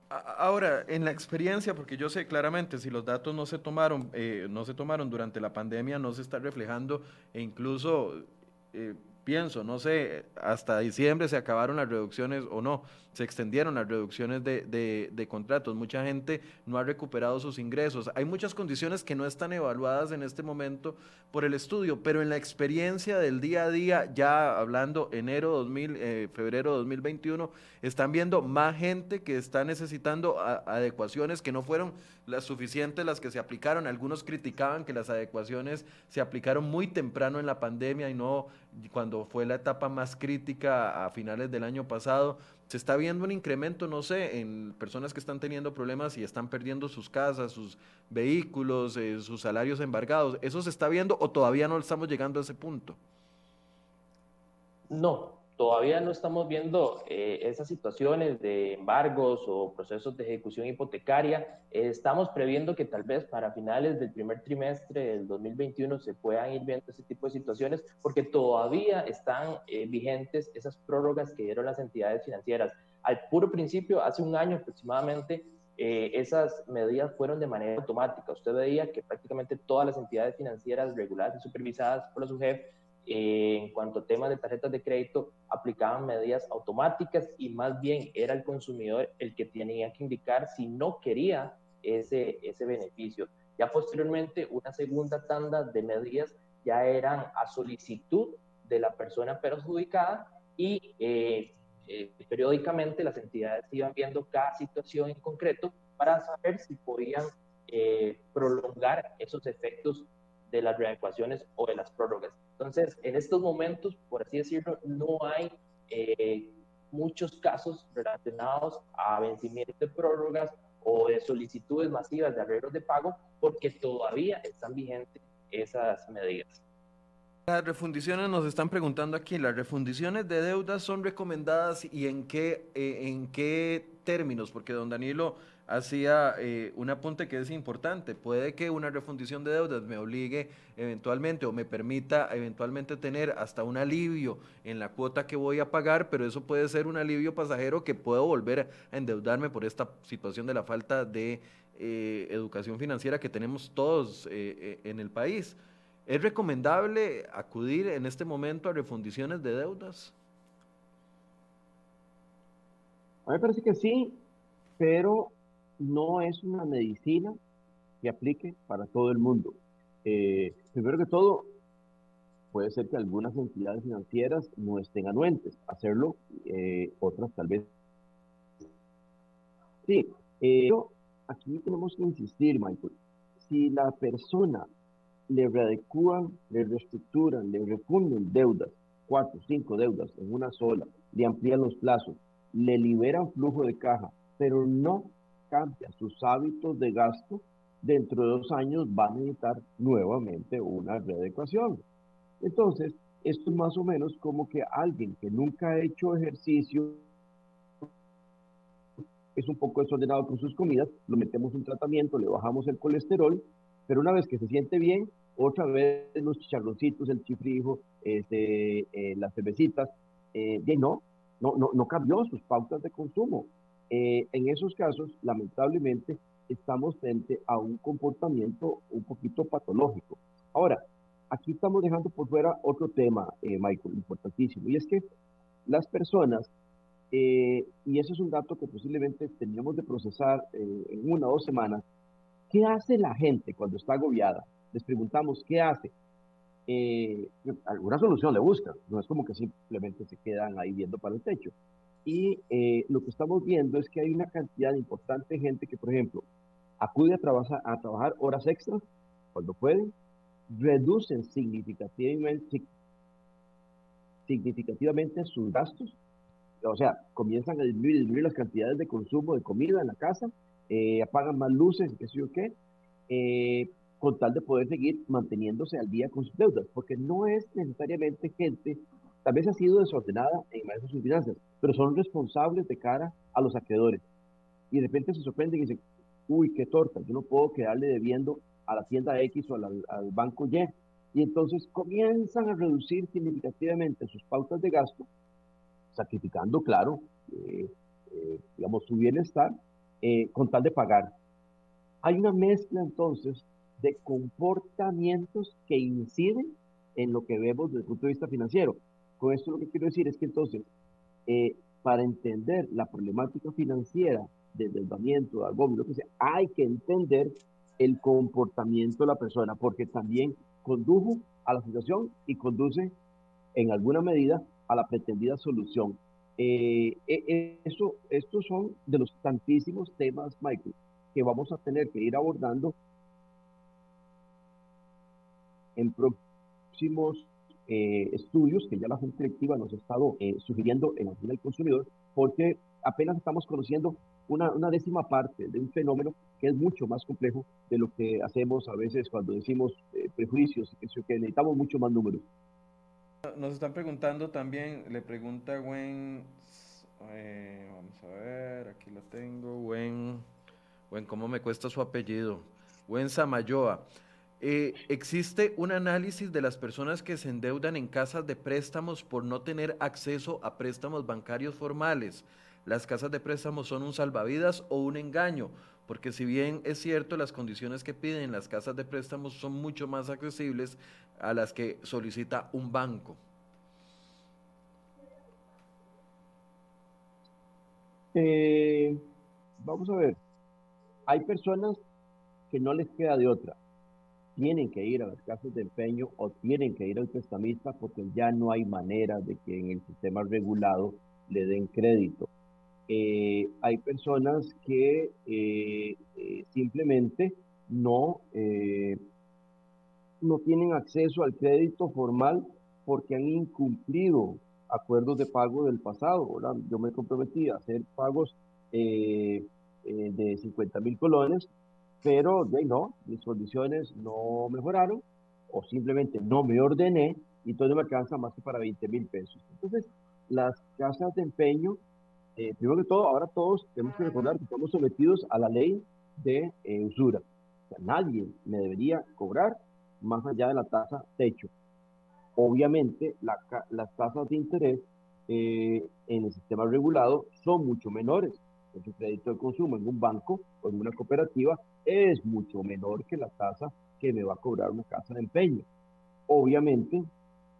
Ahora, en la experiencia, porque yo sé claramente, si los datos no se tomaron, eh, no se tomaron durante la pandemia, no se está reflejando, e incluso eh, pienso, no sé, hasta diciembre se acabaron las reducciones o no, se extendieron las reducciones de, de, contratos, mucha gente no ha recuperado sus ingresos, hay muchas condiciones que no están evaluadas en este momento por el estudio, pero en la experiencia del día a día, ya hablando enero 2000, eh, febrero 2021, están viendo más gente que está necesitando adecuaciones que no fueron las suficientes las que se aplicaron. Algunos criticaban que las adecuaciones se aplicaron muy temprano en la pandemia y no cuando fue la etapa más crítica a finales del año pasado. Se está viendo un incremento, no sé, en personas que están teniendo problemas y están perdiendo sus casas, sus vehículos, eh, sus salarios embargados. ¿Eso se está viendo o todavía no estamos llegando a ese punto? No, todavía no estamos viendo eh, esas situaciones de embargos o procesos de ejecución hipotecaria. estamos previendo que tal vez para finales del primer trimestre del 2021 se puedan ir viendo ese tipo de situaciones porque todavía están eh, vigentes esas prórrogas que dieron las entidades financieras. Al puro principio, hace un año aproximadamente, eh, esas medidas fueron de manera automática. Usted veía que prácticamente todas las entidades financieras reguladas y supervisadas por la SUGEF eh, en cuanto a temas de tarjetas de crédito, aplicaban medidas automáticas y más bien era el consumidor el que tenía que indicar si no quería ese, ese beneficio. Ya posteriormente, una segunda tanda de medidas ya eran a solicitud de la persona perjudicada y eh, eh, periódicamente las entidades iban viendo cada situación en concreto para saber si podían prolongar esos efectos de las readecuaciones o de las prórrogas. Entonces, en estos momentos, por así decirlo, no hay eh, muchos casos relacionados a vencimiento de prórrogas o de solicitudes masivas de arreglos de pago porque todavía están vigentes esas medidas. Las refundiciones nos están preguntando aquí, ¿las refundiciones de deudas son recomendadas y en qué, eh, en qué términos? Porque don Danilo hacía eh, un apunte que es importante. Puede que una refundición de deudas me obligue eventualmente o me permita eventualmente tener hasta un alivio en la cuota que voy a pagar, pero eso puede ser un alivio pasajero que puedo volver a endeudarme por esta situación de la falta de eh, educación financiera que tenemos todos eh, en el país. ¿Es recomendable acudir en este momento a refundiciones de deudas? A mí me parece que sí, pero no es una medicina que aplique para todo el mundo. Eh, primero que todo, puede ser que algunas entidades financieras no estén anuentes a hacerlo, eh, otras tal vez. Sí, eh, aquí tenemos que insistir, Michael. Si la persona le readecúan, le reestructuran, le refunden deudas, cuatro, cinco deudas en una sola, le amplían los plazos, le liberan flujo de caja, pero no cambia sus hábitos de gasto, dentro de dos años va a necesitar nuevamente una readecuación. Entonces, esto es más o menos como que alguien que nunca ha hecho ejercicio es un poco desordenado con sus comidas, lo metemos un tratamiento, le bajamos el colesterol, pero una vez que se siente bien, otra vez los chicharroncitos, el chifrijo, este, eh, las cervecitas, eh, no, no, no, no cambió sus pautas de consumo. Eh, en esos casos, lamentablemente, estamos frente a un comportamiento un poquito patológico. Ahora, aquí estamos dejando por fuera otro tema, eh, Michael, importantísimo, y es que las personas, eh, y eso es un dato que posiblemente tenemos de procesar en una o dos semanas, ¿qué hace la gente cuando está agobiada? Les preguntamos, ¿qué hace? alguna solución le buscan, no es como que simplemente se quedan ahí viendo para el techo. Y eh, lo que estamos viendo es que hay una cantidad importante de gente que, por ejemplo, acude a, trabajar, a trabajar horas extras cuando pueden, reducen significativamente, significativamente sus gastos, o sea, comienzan a disminuir, las cantidades de consumo de comida en la casa, eh, apagan más luces, qué sé yo qué, eh, con tal de poder seguir manteniéndose al día con sus deudas, porque no es necesariamente gente Tal vez ha sido desordenada en manejo de sus finanzas, pero son responsables de cara a los acreedores. Y de repente se sorprenden y dicen, uy, qué torta, yo no puedo quedarle debiendo a la tienda X o al, banco Y. Y entonces comienzan a reducir significativamente sus pautas de gasto, sacrificando, claro, eh, eh, digamos, su bienestar eh, con tal de pagar. Hay una mezcla entonces de comportamientos que inciden en lo que vemos desde el punto de vista financiero. Con esto lo que quiero decir es que entonces, eh, para entender la problemática financiera de endeudamiento, de agobio, lo que sea, hay que entender el comportamiento de la persona, porque también condujo a la situación y conduce en alguna medida a la pretendida solución. Eh, eh, eso, estos son de los tantísimos temas, Michael, que vamos a tener que ir abordando en próximos eh, estudios que ya la Junta Directiva nos ha estado sugiriendo en la del consumidor, porque apenas estamos conociendo una, una, décima parte de un fenómeno que es mucho más complejo de lo que hacemos a veces cuando decimos prejuicios y que, que necesitamos mucho más números. Nos están preguntando también, le pregunta Gwen, eh, vamos a ver, aquí lo tengo, Gwen, Gwen, ¿cómo me cuesta su apellido? Gwen Samayoa. Eh, ¿Existe un análisis de las personas que se endeudan en casas de préstamos por no tener acceso a préstamos bancarios formales? ¿Las casas de préstamos son un salvavidas o un engaño? porque si bien es cierto, las condiciones que piden las casas de préstamos son mucho más accesibles a las que solicita un banco. Eh, vamos a ver, hay personas que no les queda de otra. Tienen que ir a las casas de empeño o tienen que ir al prestamista porque ya no hay manera de que en el sistema regulado le den crédito. Eh, hay personas que eh, eh, simplemente no, no tienen acceso al crédito formal porque han incumplido acuerdos de pago del pasado. Yo me comprometí a hacer pagos de 50 mil colones, pero de no, mis condiciones no mejoraron o simplemente no me ordené y entonces me alcanza más que para 20 mil pesos. Entonces, las casas de empeño eh, primero que todo, ahora todos tenemos que recordar que estamos sometidos a la ley de eh, usura. O sea, nadie me debería cobrar más allá de la tasa techo. Obviamente, las tasas de interés eh, en el sistema regulado son mucho menores. El crédito de consumo en un banco o en una cooperativa es mucho menor que la tasa que me va a cobrar una casa de empeño. Obviamente,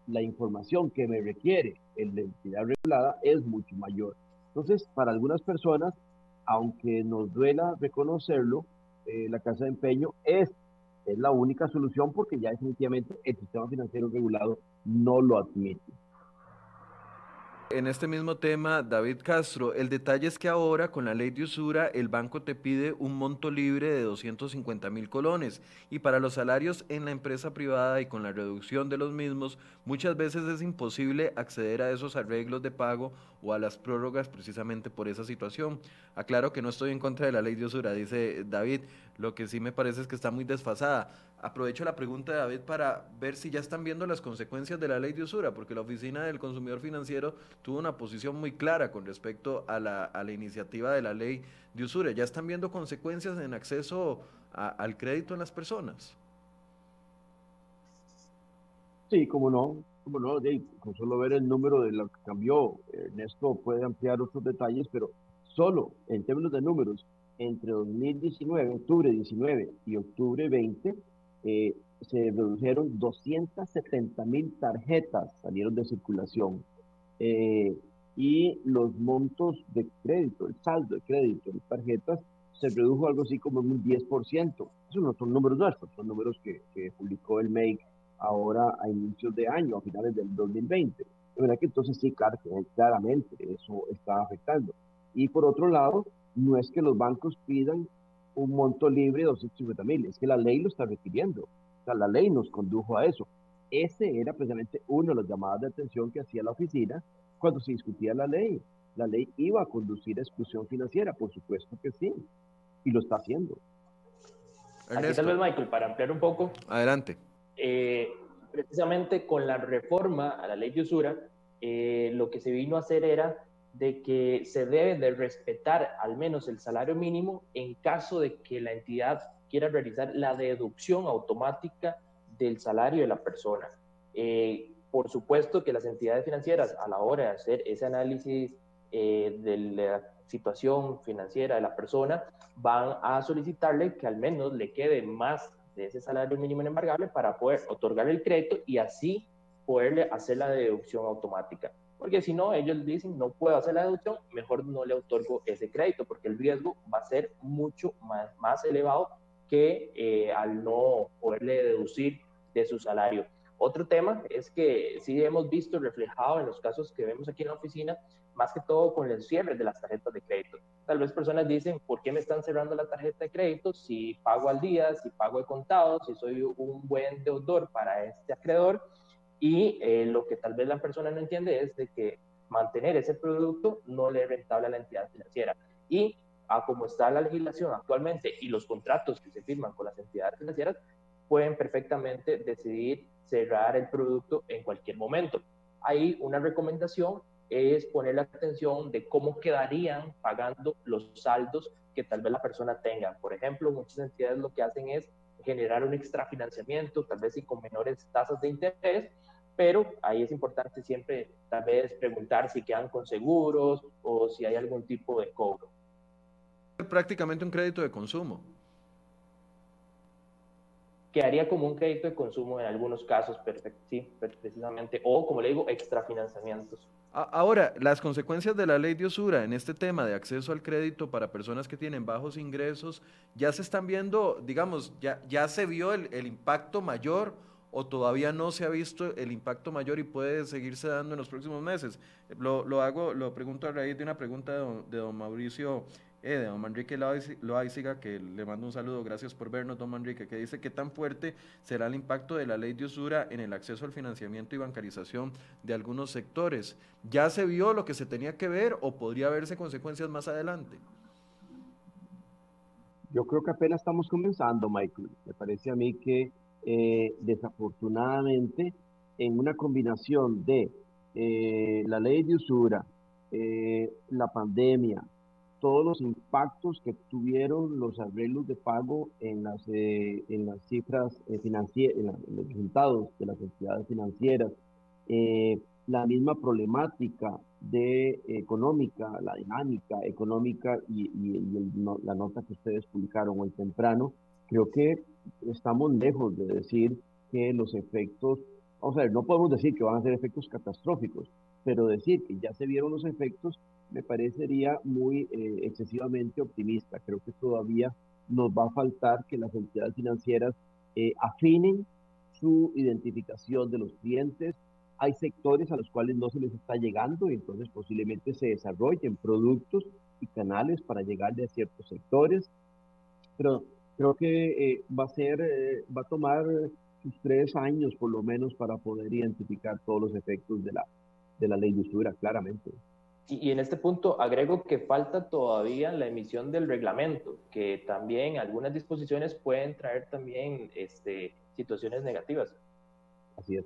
la información que me requiere en la entidad regulada es mucho mayor. Entonces, para algunas personas, aunque nos duela reconocerlo, eh, la casa de empeño es, es la única solución porque ya definitivamente el sistema financiero regulado no lo admite. En este mismo tema, David Castro, el detalle es que ahora con la ley de usura el banco te pide un monto libre de 250 mil colones y para los salarios en la empresa privada y con la reducción de los mismos, muchas veces es imposible acceder a esos arreglos de pago o a las prórrogas precisamente por esa situación. Aclaro que no estoy en contra de la ley de usura, dice David, lo que sí me parece es que está muy desfasada. Aprovecho la pregunta de David para ver si ya están viendo las consecuencias de la ley de usura, porque la Oficina del Consumidor Financiero tuvo una posición muy clara con respecto a la, a iniciativa de la ley de usura. ¿Ya están viendo consecuencias en acceso al crédito en las personas? Sí, como no, como no, con solo ver el número de lo que cambió, Ernesto puede ampliar otros detalles, pero solo en términos de números, entre 2019, octubre 19 y octubre 20, eh, se redujeron 270 mil tarjetas, salieron de circulación. Eh, y los montos de crédito, el saldo de crédito de tarjetas, se redujo algo así como en un 10%. Esos no son números nuestros, son números que, que publicó el MEIC ahora a inicios de año, a finales del 2020. De verdad que entonces sí, claramente eso está afectando. Y por otro lado, no es que los bancos pidan un monto libre de 250 mil, es que la ley lo está requiriendo. O sea, la ley nos condujo a eso. Ese era precisamente uno de los llamadas de atención que hacía la oficina cuando se discutía la ley. La ley iba a conducir a exclusión financiera, por supuesto que sí, y lo está haciendo. Aquí tal vez, Michael, para ampliar un poco. Adelante. Eh, precisamente con la reforma a la ley de usura, eh, lo que se vino a hacer era de que se debe de respetar al menos el salario mínimo en caso de que la entidad quiera realizar la deducción automática del salario de la persona. Eh, por supuesto que las entidades financieras a la hora de hacer ese análisis eh, del situación financiera de la persona, van a solicitarle que al menos le quede más de ese salario mínimo embargable para poder otorgar el crédito y así poderle hacer la deducción automática. Porque si no, ellos dicen, no puedo hacer la deducción, mejor no le otorgo ese crédito, porque el riesgo va a ser mucho más, más elevado que eh, al no poderle deducir de su salario. Otro tema es que sí hemos visto reflejado en los casos que vemos aquí en la oficina, más que todo con el cierre de las tarjetas de crédito. Tal vez personas dicen, ¿por qué me están cerrando la tarjeta de crédito si pago al día, si pago de contado, si soy un buen deudor para este acreedor? Y eh, lo que tal vez la persona no entiende es de que mantener ese producto no le es rentable a la entidad financiera. Y a como está la legislación actualmente y los contratos que se firman con las entidades financieras, pueden perfectamente decidir cerrar el producto en cualquier momento. Ahí una recomendación es poner la atención de cómo quedarían pagando los saldos que tal vez la persona tenga. Por ejemplo, muchas entidades lo que hacen es generar un extrafinanciamiento, tal vez y con menores tasas de interés, pero ahí es importante siempre tal vez preguntar si quedan con seguros o si hay algún tipo de cobro. Prácticamente un crédito de consumo quedaría como un crédito de consumo en algunos casos, sí, precisamente, o como le digo, extrafinanciamientos. Ahora, las consecuencias de la ley de usura en este tema de acceso al crédito para personas que tienen bajos ingresos, ya se están viendo, digamos, ya, ya se vio el, impacto mayor o todavía no se ha visto el impacto mayor y puede seguirse dando en los próximos meses. Lo, lo hago, lo pregunto a raíz de una pregunta de don Mauricio eh, de don Manrique Loaiziga, que le mando un saludo, gracias por vernos, don Manrique, que dice que tan fuerte será el impacto de la ley de usura en el acceso al financiamiento y bancarización de algunos sectores. ¿Ya se vio lo que se tenía que ver o podría verse consecuencias más adelante? Yo creo que apenas estamos comenzando, Michael. Me parece a mí que eh, desafortunadamente en una combinación de eh, la ley de usura, la pandemia, todos los impactos que tuvieron los arreglos de pago en las, eh, en las cifras eh, financieras, en, los resultados de las entidades financieras, eh, la misma problemática de económica, la dinámica económica y, la nota que ustedes publicaron hoy temprano, creo que estamos lejos de decir que los efectos, o sea, no podemos decir que van a ser efectos catastróficos, pero decir que ya se vieron los efectos me parecería muy eh, excesivamente optimista. Creo que todavía nos va a faltar que las entidades financieras eh, afinen su identificación de los clientes. Hay sectores a los cuales no se les está llegando y entonces posiblemente se desarrollen productos y canales para llegarle a ciertos sectores. Pero creo que eh, va a ser, va a tomar sus tres años por lo menos para poder identificar todos los efectos de la, de la ley de usura, claramente. Y, en este punto agrego que falta todavía la emisión del reglamento, que también algunas disposiciones pueden traer también este, situaciones negativas. Así es.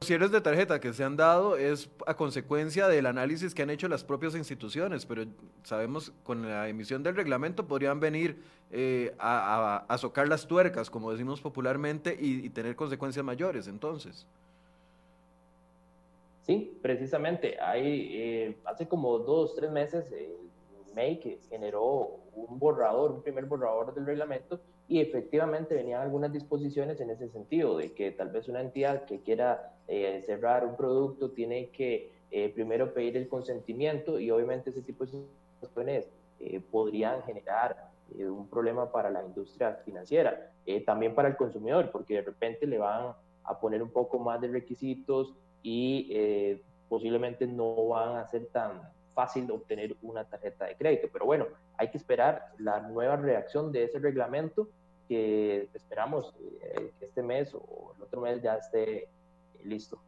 Los cierres de tarjeta que se han dado es a consecuencia del análisis que han hecho las propias instituciones, pero sabemos con la emisión del reglamento podrían venir eh, a, a, socar las tuercas, como decimos popularmente, y, y tener consecuencias mayores entonces. Sí, precisamente. Hay, eh, hace como dos, tres meses, MEI que generó un borrador, un primer borrador del reglamento, y efectivamente venían algunas disposiciones en ese sentido, de que tal vez una entidad que quiera eh, cerrar un producto tiene que eh, primero pedir el consentimiento y obviamente ese tipo de situaciones podrían generar un problema para la industria financiera, también para el consumidor, porque de repente le van a poner un poco más de requisitos, y eh, posiblemente no van a ser tan fácil obtener una tarjeta de crédito. Pero bueno, hay que esperar la nueva reacción de ese reglamento que esperamos eh, que este mes o el otro mes ya esté listo.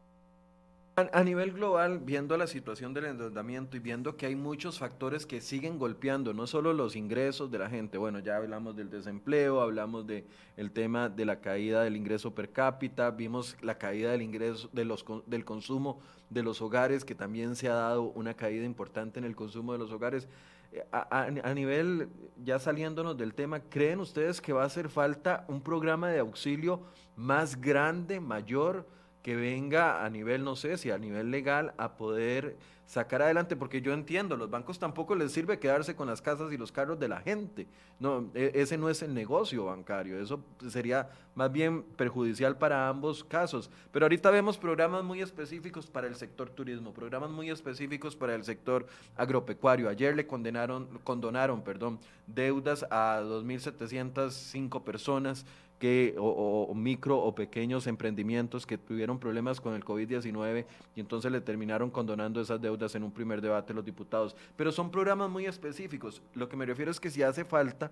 A, nivel global, viendo la situación del endeudamiento y viendo que hay muchos factores que siguen golpeando, no solo los ingresos de la gente, bueno, ya hablamos del desempleo, hablamos del el tema de la caída del ingreso per cápita, vimos la caída del ingreso de los, del consumo de los hogares, que también se ha dado una caída importante en el consumo de los hogares. Eh, a, a, nivel, ya saliéndonos del tema, ¿creen ustedes que va a hacer falta un programa de auxilio más grande, mayor? Que venga a nivel, no sé si a nivel legal, a poder sacar adelante, porque yo entiendo, los bancos tampoco les sirve quedarse con las casas y los carros de la gente. No, e, ese no es el negocio bancario, eso sería más bien perjudicial para ambos casos. Pero ahorita vemos programas muy específicos para el sector turismo, programas muy específicos para el sector agropecuario. Ayer le condenaron, condonaron, perdón, deudas a 2.705 personas que, o, micro o pequeños emprendimientos que tuvieron problemas con el COVID-19 y entonces le terminaron condonando esas deudas en un primer debate los diputados. Pero son programas muy específicos. Lo que me refiero es que si hace falta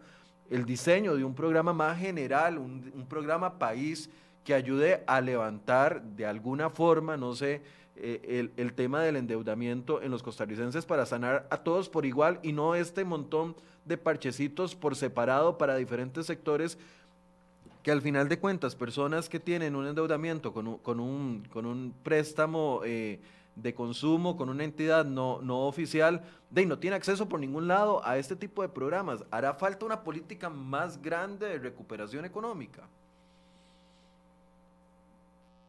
el diseño de un programa más general, un, programa país que ayude a levantar de alguna forma, no sé, eh, el, el, tema del endeudamiento en los costarricenses para sanar a todos por igual y no este montón de parchecitos por separado para diferentes sectores que al final de cuentas personas que tienen un endeudamiento con un, con un, con un préstamo eh, de consumo con una entidad no, no oficial, de no tiene acceso por ningún lado a este tipo de programas. ¿Hará falta una política más grande de recuperación económica?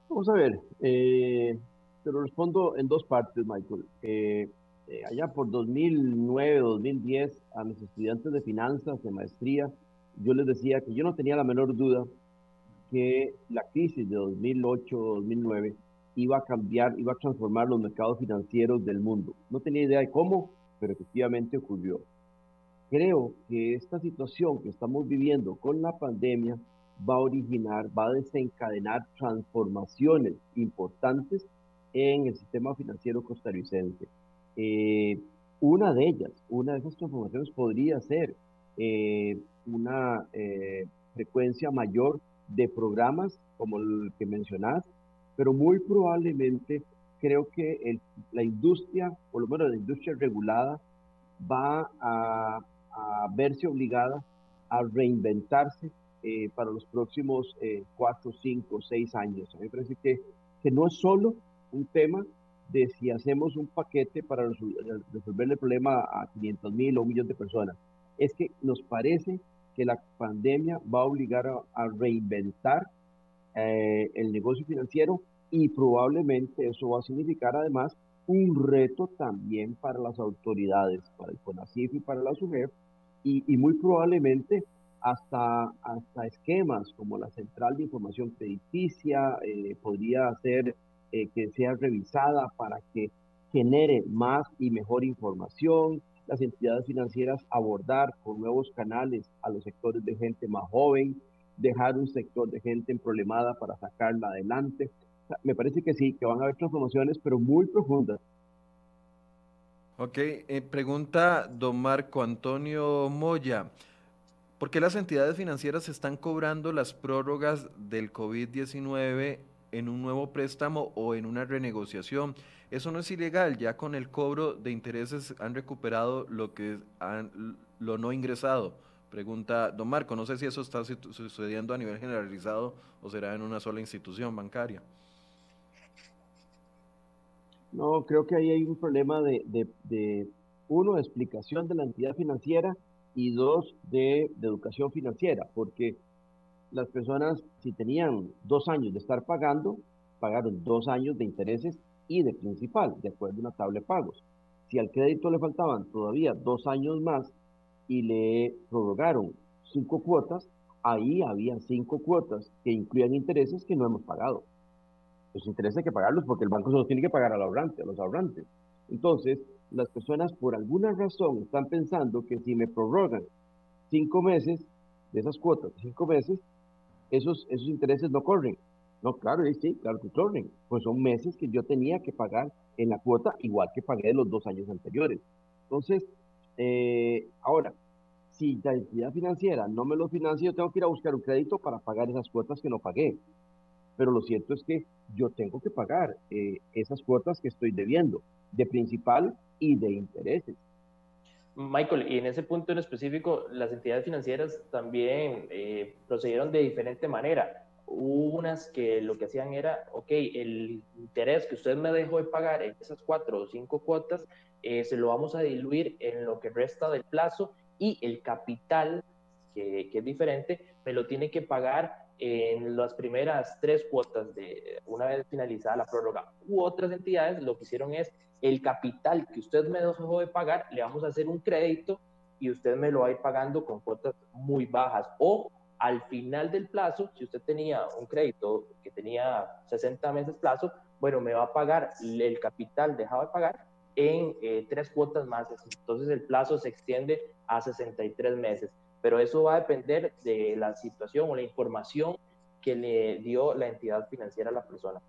Vamos a ver, eh, te lo respondo en dos partes, Michael. Eh, eh allá por 2009, 2010, a los estudiantes de finanzas, de maestría, yo les decía que yo no tenía la menor duda que la crisis de 2008-2009 iba a cambiar, iba a transformar los mercados financieros del mundo. No tenía idea de cómo, pero efectivamente ocurrió. Creo que esta situación que estamos viviendo con la pandemia va a originar, va a desencadenar transformaciones importantes en el sistema financiero costarricense. Eh, una de ellas, una de esas transformaciones podría ser eh, una eh, frecuencia mayor de programas como el que mencionás, pero muy probablemente creo que la industria, por lo menos la industria regulada, va a, verse obligada a reinventarse eh, para los próximos eh, cuatro, cinco, seis años. A me parece que, que no es solo un tema de si hacemos un paquete para resolver el problema a 500 mil o un millón de personas. Es que nos parece que la pandemia va a obligar a, reinventar eh, el negocio financiero y probablemente eso va a significar además un reto también para las autoridades, para el CONACIF y para la SUGEF, y, muy probablemente hasta, hasta esquemas como la Central de Información Crediticia eh, podría ser eh, que sea revisada para que genere más y mejor información, las entidades financieras abordar con nuevos canales a los sectores de gente más joven, dejar un sector de gente en problemada para sacarla adelante. me parece que sí, que van a haber transformaciones, pero muy profundas. Ok, eh, pregunta don Marco Antonio Moya. ¿Por qué las entidades financieras están cobrando las prórrogas del COVID-19 en un nuevo préstamo o en una renegociación? Eso no es ilegal, ya con el cobro de intereses han recuperado lo que han, lo no ingresado. Pregunta don Marco, no sé si eso está sucediendo a nivel generalizado o será en una sola institución bancaria. No, creo que ahí hay un problema de, de, uno, explicación de la entidad financiera y dos, de, de, educación financiera, porque las personas, si tenían dos años de estar pagando, pagaron dos años de intereses y de principal, de acuerdo a una tabla de pagos. Si al crédito le faltaban todavía dos años más y le prorrogaron cinco cuotas, ahí había cinco cuotas que incluían intereses que no hemos pagado. Los intereses hay que pagarlos porque el banco solo tiene que pagar al ahorrante, a los ahorrantes. Entonces, las personas por alguna razón están pensando que si me prorrogan cinco meses de esas cuotas, cinco meses, esos, esos intereses no corren. No, claro, sí, claro que corren. Pues son meses que yo tenía que pagar en la cuota, igual que pagué los dos años anteriores. Entonces, eh, ahora, si la entidad financiera no me lo financia, yo tengo que ir a buscar un crédito para pagar esas cuotas que no pagué. Pero lo cierto es que yo tengo que pagar eh, esas cuotas que estoy debiendo, de principal y de intereses. Michael, y en ese punto en específico, las entidades financieras también eh, procedieron de diferente manera. Unas que lo que hacían era, ok, el interés que usted me dejó de pagar en esas cuatro o cinco cuotas, eh, se lo vamos a diluir en lo que resta del plazo y el capital, que, es diferente, me lo tiene que pagar en las primeras tres cuotas de una vez finalizada la prórroga u otras entidades lo que hicieron es el capital que usted me dejó de pagar, le vamos a hacer un crédito y usted me lo va a ir pagando con cuotas muy bajas. O al final del plazo, si usted tenía un crédito que tenía 60 meses plazo, bueno, me va a pagar el capital dejado de pagar en eh, tres cuotas más. Entonces el plazo se extiende a 63 meses. Pero eso va a depender de la situación o la información que le dio la entidad financiera a la persona.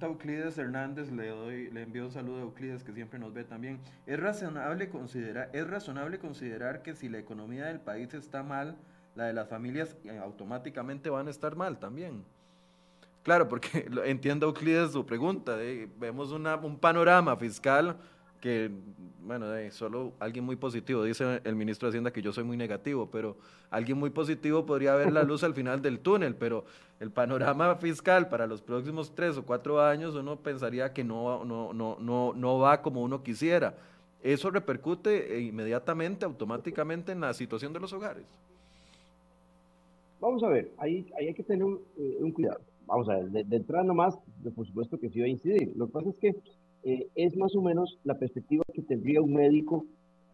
Euclides Hernández, le doy, le envío un saludo a Euclides que siempre nos ve también. ¿Es razonable considerar, es razonable considerar que si la economía del país está mal, la de las familias eh, automáticamente van a estar mal también? Claro, porque (laughs) entiendo Euclides su pregunta. vemos una, un panorama fiscal que, bueno, solo alguien muy positivo, dice el ministro de Hacienda que yo soy muy negativo, pero alguien muy positivo podría ver la luz al final del túnel, pero el panorama fiscal para los próximos tres o cuatro años uno pensaría que no, no, no, no, no va como uno quisiera. Eso repercute inmediatamente, automáticamente en la situación de los hogares. Vamos a ver, ahí, hay que tener un, eh, cuidado. Vamos a ver, de, de entrada nomás, por supuesto que sí va a incidir. Lo que pasa es que eh, es más o menos la perspectiva que tendría un médico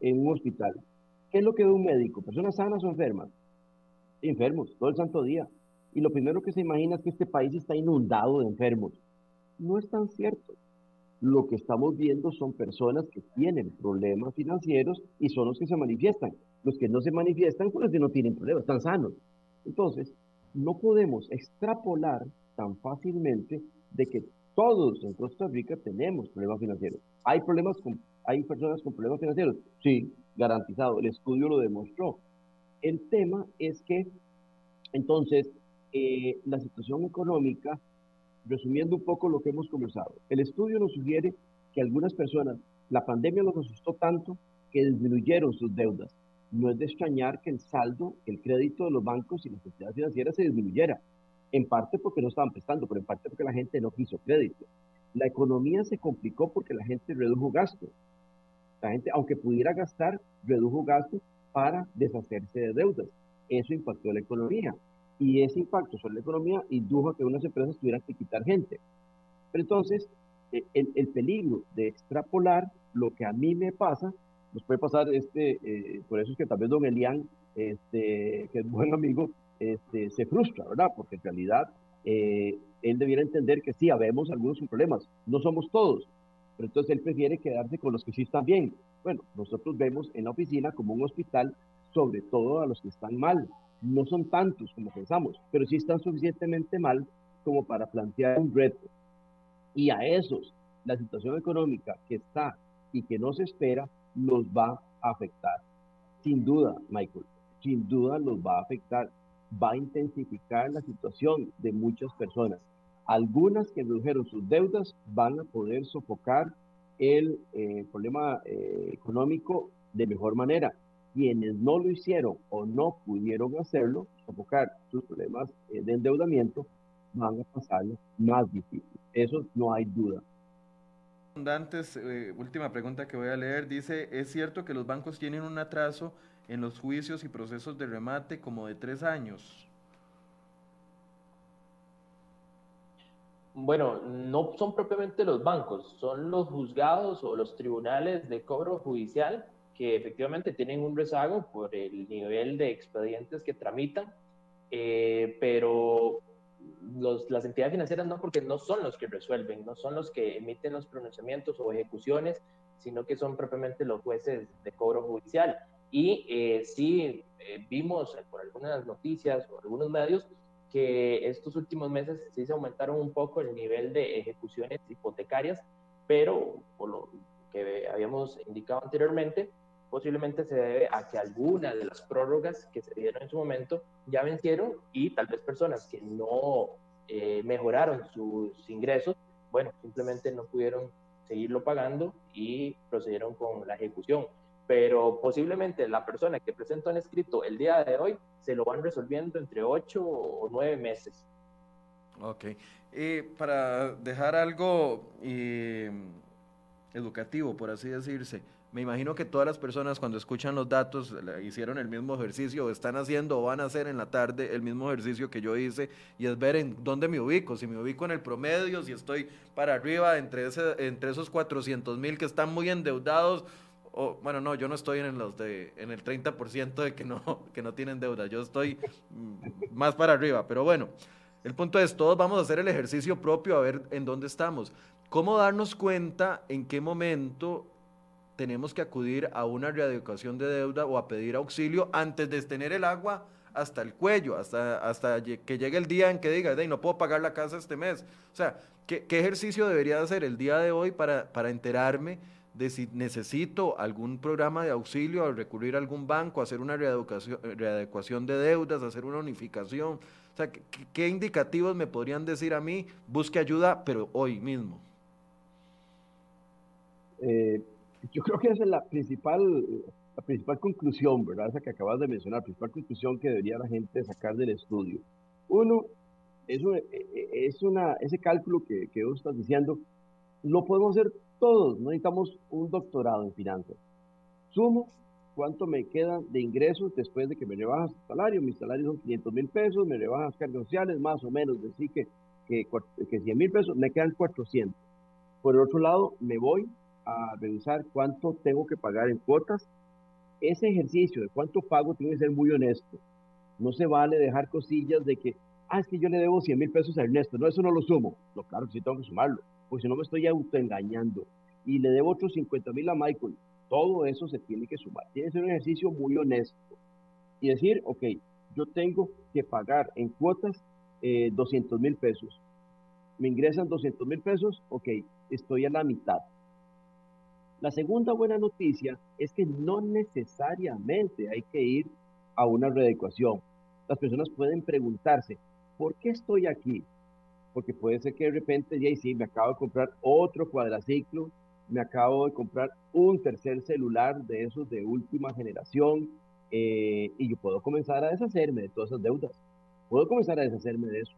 en un hospital. ¿Qué es lo que ve un médico? ¿Personas sanas o enfermas? Enfermos, todo el santo día. Y lo primero que se imagina es que este país está inundado de enfermos. No es tan cierto. Lo que estamos viendo son personas que tienen problemas financieros y son los que se manifiestan. Los que no se manifiestan son los que no tienen problemas, están sanos. Entonces, no podemos extrapolar tan fácilmente de que todos en Costa Rica tenemos problemas financieros. ¿Hay problemas con, hay personas con problemas financieros? Sí, garantizado. El estudio lo demostró. El tema es que, entonces, eh, la situación económica, resumiendo un poco lo que hemos conversado, el estudio nos sugiere que algunas personas, la pandemia los asustó tanto que disminuyeron sus deudas. No es de extrañar que el saldo, el crédito de los bancos y las entidades financieras se disminuyera en parte porque no estaban prestando, pero en parte porque la gente no quiso crédito. La economía se complicó porque la gente redujo gasto. La gente, aunque pudiera gastar, redujo gasto para deshacerse de deudas. Eso impactó la economía. Y ese impacto sobre la economía indujo a que unas empresas tuvieran que quitar gente. Pero entonces, e, el, peligro de extrapolar lo que a mí me pasa, nos puede pasar, este, eh, por eso es que tal vez don Elian, este, que es buen amigo, este, se frustra, ¿verdad? Porque en realidad eh, él debiera entender que sí, habemos algunos problemas, no somos todos, pero entonces él prefiere quedarse con los que sí están bien. Bueno, nosotros vemos en la oficina como un hospital, sobre todo a los que están mal. No son tantos como pensamos, pero sí están suficientemente mal como para plantear un reto. Y a esos, la situación económica que está y que no se espera, los va a afectar. Sin duda, Michael, sin duda los va a afectar va a intensificar la situación de muchas personas. Algunas que redujeron sus deudas van a poder sofocar el eh, problema eh, económico de mejor manera. Quienes no lo hicieron o no pudieron hacerlo, sofocar sus problemas eh, de endeudamiento, van a pasarlo más difícil. Eso no hay duda. Antes, última pregunta que voy a leer, dice, ¿es cierto que los bancos tienen un atraso en los juicios y procesos de remate como de tres años? Bueno, no son propiamente los bancos, son los juzgados o los tribunales de cobro judicial que efectivamente tienen un rezago por el nivel de expedientes que tramitan, eh, pero las entidades financieras no, porque no son los que resuelven, no son los que emiten los pronunciamientos o ejecuciones, sino que son propiamente los jueces de cobro judicial. Y eh, sí eh, vimos por algunas noticias o algunos medios que estos últimos meses sí se aumentaron un poco el nivel de ejecuciones hipotecarias, pero por lo que habíamos indicado anteriormente, posiblemente se debe a que algunas de las prórrogas que se dieron en su momento ya vencieron y tal vez personas que no eh, mejoraron sus ingresos, bueno, simplemente no pudieron seguirlo pagando y procedieron con la ejecución pero posiblemente la persona que presenta un escrito el día de hoy se lo van resolviendo entre ocho o nueve meses. Ok. para dejar algo educativo, por así decirse. Me imagino que todas las personas cuando escuchan los datos hicieron el mismo ejercicio, o están haciendo o van a hacer en la tarde el mismo ejercicio que yo hice y es ver en dónde me ubico, si me ubico en el promedio, si estoy para arriba entre, esos 400 mil que están muy endeudados. O, bueno, no, yo no estoy en los de en el 30% de que no que no tienen deuda, yo estoy mm, más para arriba, pero bueno, el punto es todos vamos a hacer el ejercicio propio a ver en dónde estamos. ¿Cómo darnos cuenta en qué momento tenemos que acudir a una reeducación de deuda o a pedir auxilio antes de tener el agua hasta el cuello, hasta, hasta que llegue el día en que diga, no puedo pagar la casa este mes? O sea, ¿qué, ejercicio debería hacer el día de hoy para, para enterarme de si necesito algún programa de auxilio, recurrir a algún banco, hacer una reeducación, readecuación de deudas, hacer una unificación? O sea, ¿qué indicativos me podrían decir a mí? Busque ayuda, pero hoy mismo. Eh, yo creo que esa es la principal, la principal conclusión, ¿verdad? Esa que acabas de mencionar, la principal conclusión que debería la gente sacar del estudio. Uno, es, e, e, es una, ese cálculo que, que vos estás diciendo, lo podemos hacer todos, no necesitamos un doctorado en finanzas. Sumo cuánto me queda de ingresos después de que me rebajas el salario. Mi salario son 500 mil pesos, me rebajas cargas sociales, más o menos, decir que, que, que 100 mil pesos, me quedan 400. Por el otro lado, me voy a revisar cuánto tengo que pagar en cuotas. Ese ejercicio de cuánto pago tiene que ser muy honesto. No se vale dejar cosillas de que, ah, es que yo le debo 100 mil pesos a Ernesto. No, eso no lo sumo. No, claro, sí tengo que sumarlo, porque si no me estoy autoengañando. Y le debo otros 50 mil a Michael. Todo eso se tiene que sumar. Tiene que ser un ejercicio muy honesto. Y decir, ok, yo tengo que pagar en cuotas 200 eh, mil pesos. Me ingresan 200 mil pesos, ok, estoy a la mitad la segunda buena noticia es que no necesariamente hay que ir a una readecuación. Las personas pueden preguntarse, ¿por qué estoy aquí? Porque puede ser que de repente, ya sí, me acabo de comprar otro cuadraciclo, me acabo de comprar un tercer celular de esos de última generación eh, y yo puedo comenzar a deshacerme de todas esas deudas. Puedo comenzar a deshacerme de eso.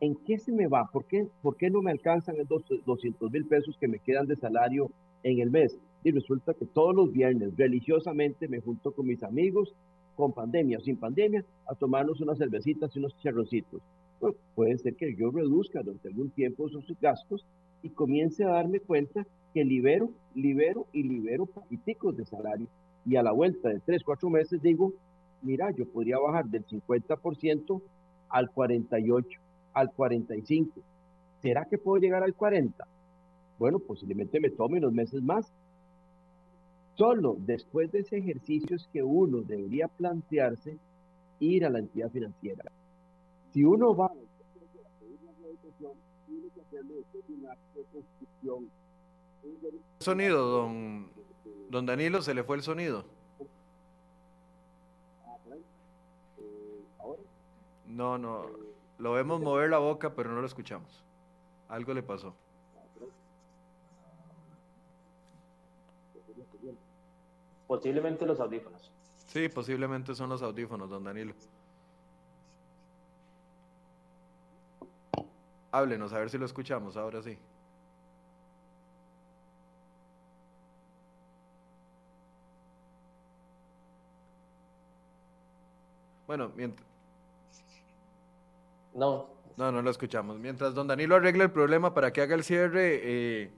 ¿En qué se me va? ¿Por qué, por qué no me alcanzan esos 200 mil pesos que me quedan de salario en el mes. Y resulta que todos los viernes religiosamente me junto con mis amigos, con pandemia o sin pandemia, a tomarnos unas cervecitas y unos charrocitos. puede ser que yo reduzca durante algún tiempo esos gastos y comience a darme cuenta que libero, libero y libero poquiticos de salario. Y a la vuelta de tres, cuatro meses digo, mira, yo podría bajar del 50% al 48, al 45. ¿Será que puedo llegar al 40? Bueno, posiblemente me tome unos meses más. Solo después de ese ejercicio es que uno debería plantearse ir a la entidad financiera. Si uno va a pedir una tiene que hacerlo después de una construcción. Sonido, don, don Danilo, se le fue el sonido. No, no, lo vemos mover la boca, pero no lo escuchamos. Algo le pasó. Posiblemente los audífonos. Sí, posiblemente son los audífonos, don Danilo. Háblenos, a ver si lo escuchamos, ahora sí. Bueno, mientras... No. No, no lo escuchamos. Mientras don Danilo arregle el problema para que haga el cierre, eh,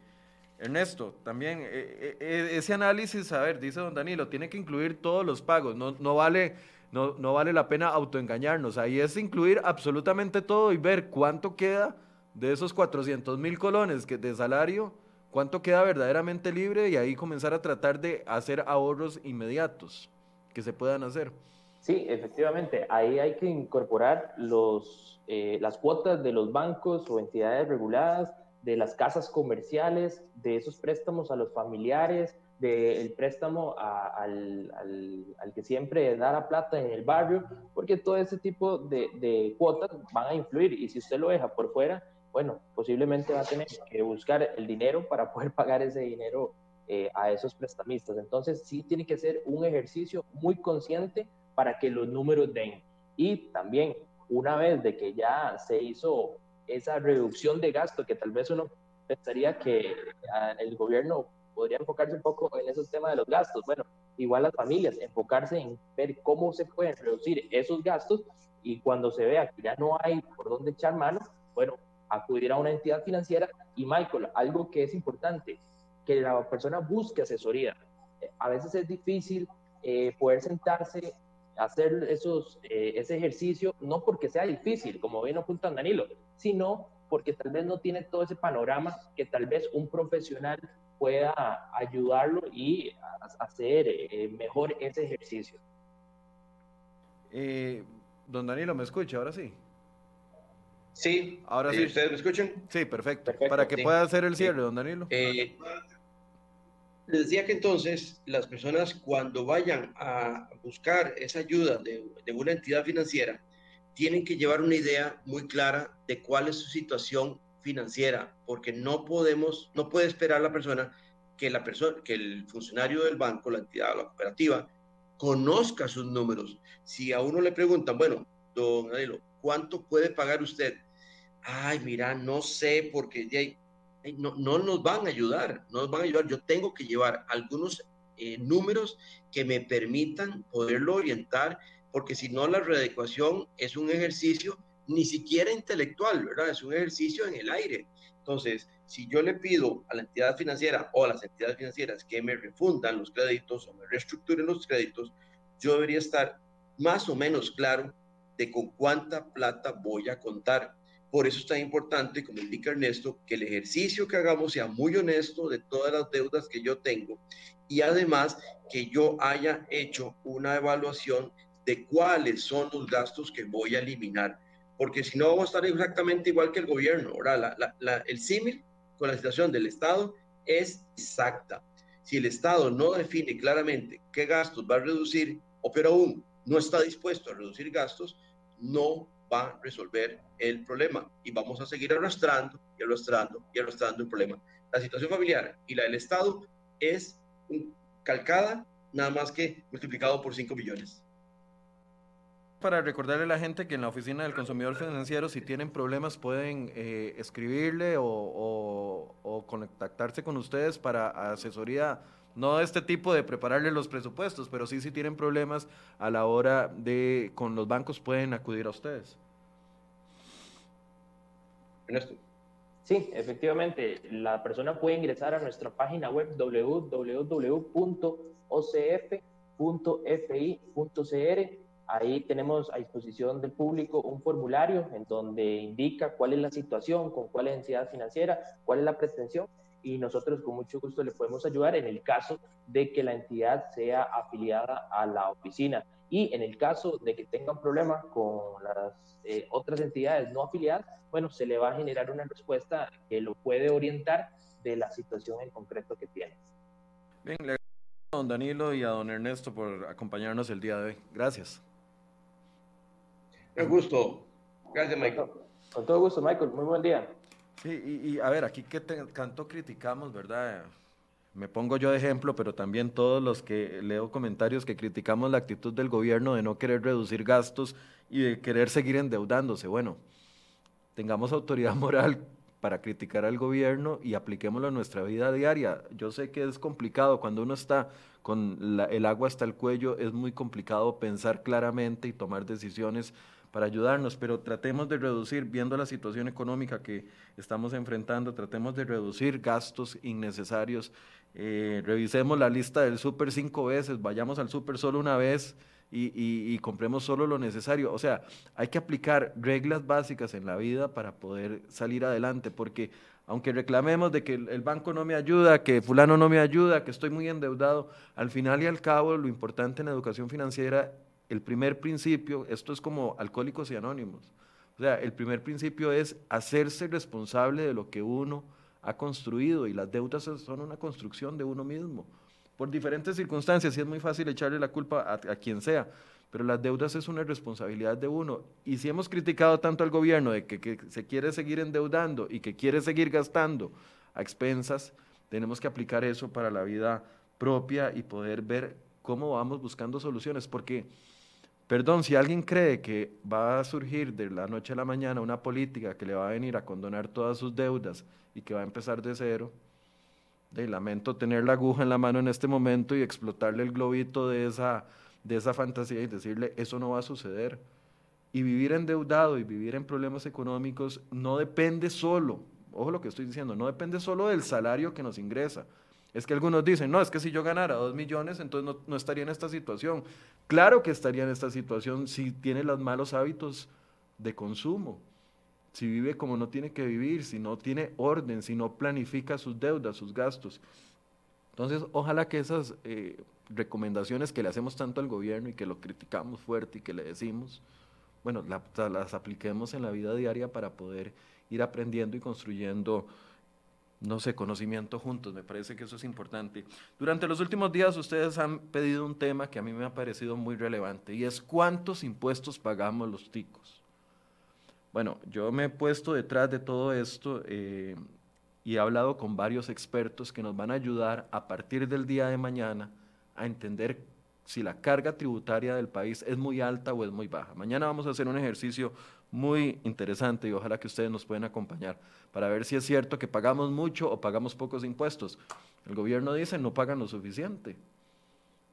Ernesto, también eh, eh, ese análisis, a ver, dice don Danilo, tiene que incluir todos los pagos, no, no, vale, no, no vale la pena autoengañarnos, ahí es incluir absolutamente todo y ver cuánto queda de esos 400 mil colones que de salario, cuánto queda verdaderamente libre y ahí comenzar a tratar de hacer ahorros inmediatos que se puedan hacer. Sí, efectivamente, ahí hay que incorporar los, eh, las cuotas de los bancos o entidades reguladas de las casas comerciales, de esos préstamos a los familiares, del préstamo al, que siempre da la plata en el barrio, porque todo ese tipo de, cuotas van a influir y si usted lo deja por fuera, bueno, posiblemente va a tener que buscar el dinero para poder pagar ese dinero eh, a esos prestamistas. Entonces sí tiene que ser un ejercicio muy consciente para que los números den. Y también, una vez de que ya se hizo esa reducción de gasto que tal vez uno pensaría que el gobierno podría enfocarse un poco en esos temas de los gastos. Bueno, igual las familias, enfocarse en ver cómo se pueden reducir esos gastos y cuando se vea que ya no hay por dónde echar mano, bueno, acudir a una entidad financiera y Michael, algo que es importante, que la persona busque asesoría. A veces es difícil eh, poder sentarse, hacer esos, eh, ese ejercicio, no porque sea difícil, como bien apunta Danilo, sino porque tal vez no tiene todo ese panorama que tal vez un profesional pueda ayudarlo y hacer eh, mejor ese ejercicio. don Danilo, ¿me escucha ahora sí? Sí. Ahora sí. ¿Ustedes me escuchan? Sí, perfecto. Para que pueda hacer el cierre, don Danilo. Eh, decía que entonces las personas cuando vayan a buscar esa ayuda de, una entidad financiera, tienen que llevar una idea muy clara de cuál es su situación financiera, porque no podemos, no puede esperar la persona que la persona, que el funcionario del banco, la entidad, la cooperativa, conozca sus números. Si a uno le preguntan, bueno, don Danilo, ¿cuánto puede pagar usted? Ay, mira, no sé, porque no, no nos van a ayudar, no nos van a ayudar. Yo tengo que llevar algunos eh, números que me permitan poderlo orientar, porque si no, la readecuación es un ejercicio ni siquiera intelectual, ¿verdad? Es un ejercicio en el aire. Entonces, si yo le pido a la entidad financiera o a las entidades financieras que me refundan los créditos o me reestructuren los créditos, yo debería estar más o menos claro de con cuánta plata voy a contar. Por eso es tan importante, como indica Ernesto, que el ejercicio que hagamos sea muy honesto de todas las deudas que yo tengo y además que yo haya hecho una evaluación de cuáles son los gastos que voy a eliminar. Porque si no, vamos a estar exactamente igual que el gobierno. Ahora, el símil con la situación del Estado es exacta. Si el Estado no define claramente qué gastos va a reducir, o pero aún no está dispuesto a reducir gastos, no va a resolver el problema y vamos a seguir arrastrando y arrastrando y arrastrando el problema. La situación familiar y la del Estado es calcada nada más que multiplicado por 5 millones. Para recordarle a la gente que en la oficina del consumidor financiero, si tienen problemas, pueden eh, escribirle o, o contactarse con ustedes para asesoría no este tipo de prepararle los presupuestos, pero sí si tienen problemas a la hora de con los bancos pueden acudir a ustedes. Sí, efectivamente, la persona puede ingresar a nuestra página web www.ocf.fi.cr. Ahí tenemos a disposición del público un formulario en donde indica cuál es la situación, con cuál es la entidad financiera, cuál es la pretensión y nosotros con mucho gusto le podemos ayudar en el caso de que la entidad sea afiliada a la oficina. Y en el caso de que tengan problemas con las eh, otras entidades no afiliadas, bueno, se le va a generar una respuesta que lo puede orientar de la situación en concreto que tiene. Bien, le agradezco a don Danilo y a don Ernesto por acompañarnos el día de hoy. Gracias. Un gusto. Gracias, Michael. Con todo gusto, Michael. Muy buen día. Sí, y, a ver, aquí que tanto criticamos, ¿verdad? Me pongo yo de ejemplo, pero también todos los que leo comentarios que criticamos la actitud del gobierno de no querer reducir gastos y de querer seguir endeudándose. Bueno, tengamos autoridad (laughs) moral para criticar al gobierno y apliquémoslo a nuestra vida diaria. Yo sé que es complicado cuando uno está con el agua hasta el cuello, es muy complicado pensar claramente y tomar decisiones para ayudarnos, pero tratemos de reducir, viendo la situación económica que estamos enfrentando, tratemos de reducir gastos innecesarios. Eh, revisemos la lista del súper cinco veces, vayamos al súper solo una vez y, y, compremos solo lo necesario. O sea, hay que aplicar reglas básicas en la vida para poder salir adelante, porque aunque reclamemos de que el banco no me ayuda, que fulano no me ayuda, que estoy muy endeudado, al final y al cabo lo importante en la educación financiera el primer principio, esto es como alcohólicos y anónimos, o sea, el primer principio es hacerse responsable de lo que uno ha construido y las deudas son una construcción de uno mismo. Por diferentes circunstancias, y es muy fácil echarle la culpa a, quien sea, pero las deudas es una responsabilidad de uno. Y si hemos criticado tanto al gobierno de que, que, se quiere seguir endeudando y que quiere seguir gastando a expensas, tenemos que aplicar eso para la vida propia y poder ver cómo vamos buscando soluciones, porque Perdón, si alguien cree que va a surgir de la noche a la mañana una política que le va a venir a condonar todas sus deudas y que va a empezar de cero, de, lamento tener la aguja en la mano en este momento y explotarle el globito de esa, de esa fantasía y decirle, eso no va a suceder. Y vivir endeudado y vivir en problemas económicos no depende solo, ojo lo que estoy diciendo, no depende solo del salario que nos ingresa. Es que algunos dicen, no, es que si yo ganara dos millones, entonces no, estaría en esta situación. Claro que estaría en esta situación si tiene los malos hábitos de consumo, si vive como no tiene que vivir, si no tiene orden, si no planifica sus deudas, sus gastos. Entonces, ojalá que esas eh, recomendaciones que le hacemos tanto al gobierno y que lo criticamos fuerte y que le decimos, bueno, las apliquemos en la vida diaria para poder ir aprendiendo y construyendo no sé, conocimiento juntos, me parece que eso es importante. Durante los últimos días ustedes han pedido un tema que a mí me ha parecido muy relevante y es cuántos impuestos pagamos los ticos. Bueno, yo me he puesto detrás de todo esto eh, y he hablado con varios expertos que nos van a ayudar a partir del día de mañana a entender si la carga tributaria del país es muy alta o es muy baja. Mañana vamos a hacer un ejercicio muy interesante y ojalá que ustedes nos puedan acompañar para ver si es cierto que pagamos mucho o pagamos pocos impuestos. El gobierno dice no pagan lo suficiente.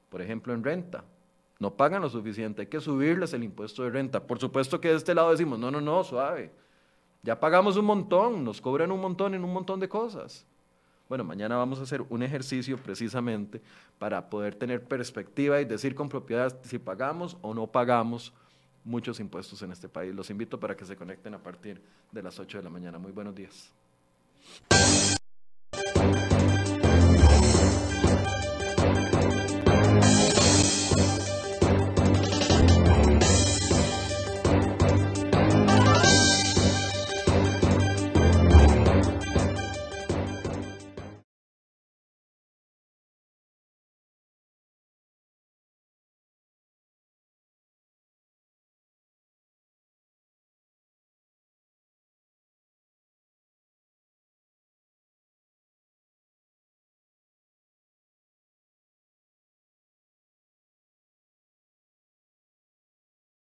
Por ejemplo, en renta. No pagan lo suficiente, hay que subirles el impuesto de renta. Por supuesto que de este lado decimos, no, no, no, suave. Ya pagamos un montón, nos cobran un montón en un montón de cosas. Bueno, mañana vamos a hacer un ejercicio precisamente para poder tener perspectiva y decir con propiedad si pagamos o no pagamos muchos impuestos en este país. Los invito para que se conecten a partir de las 8 de la mañana. Muy buenos días.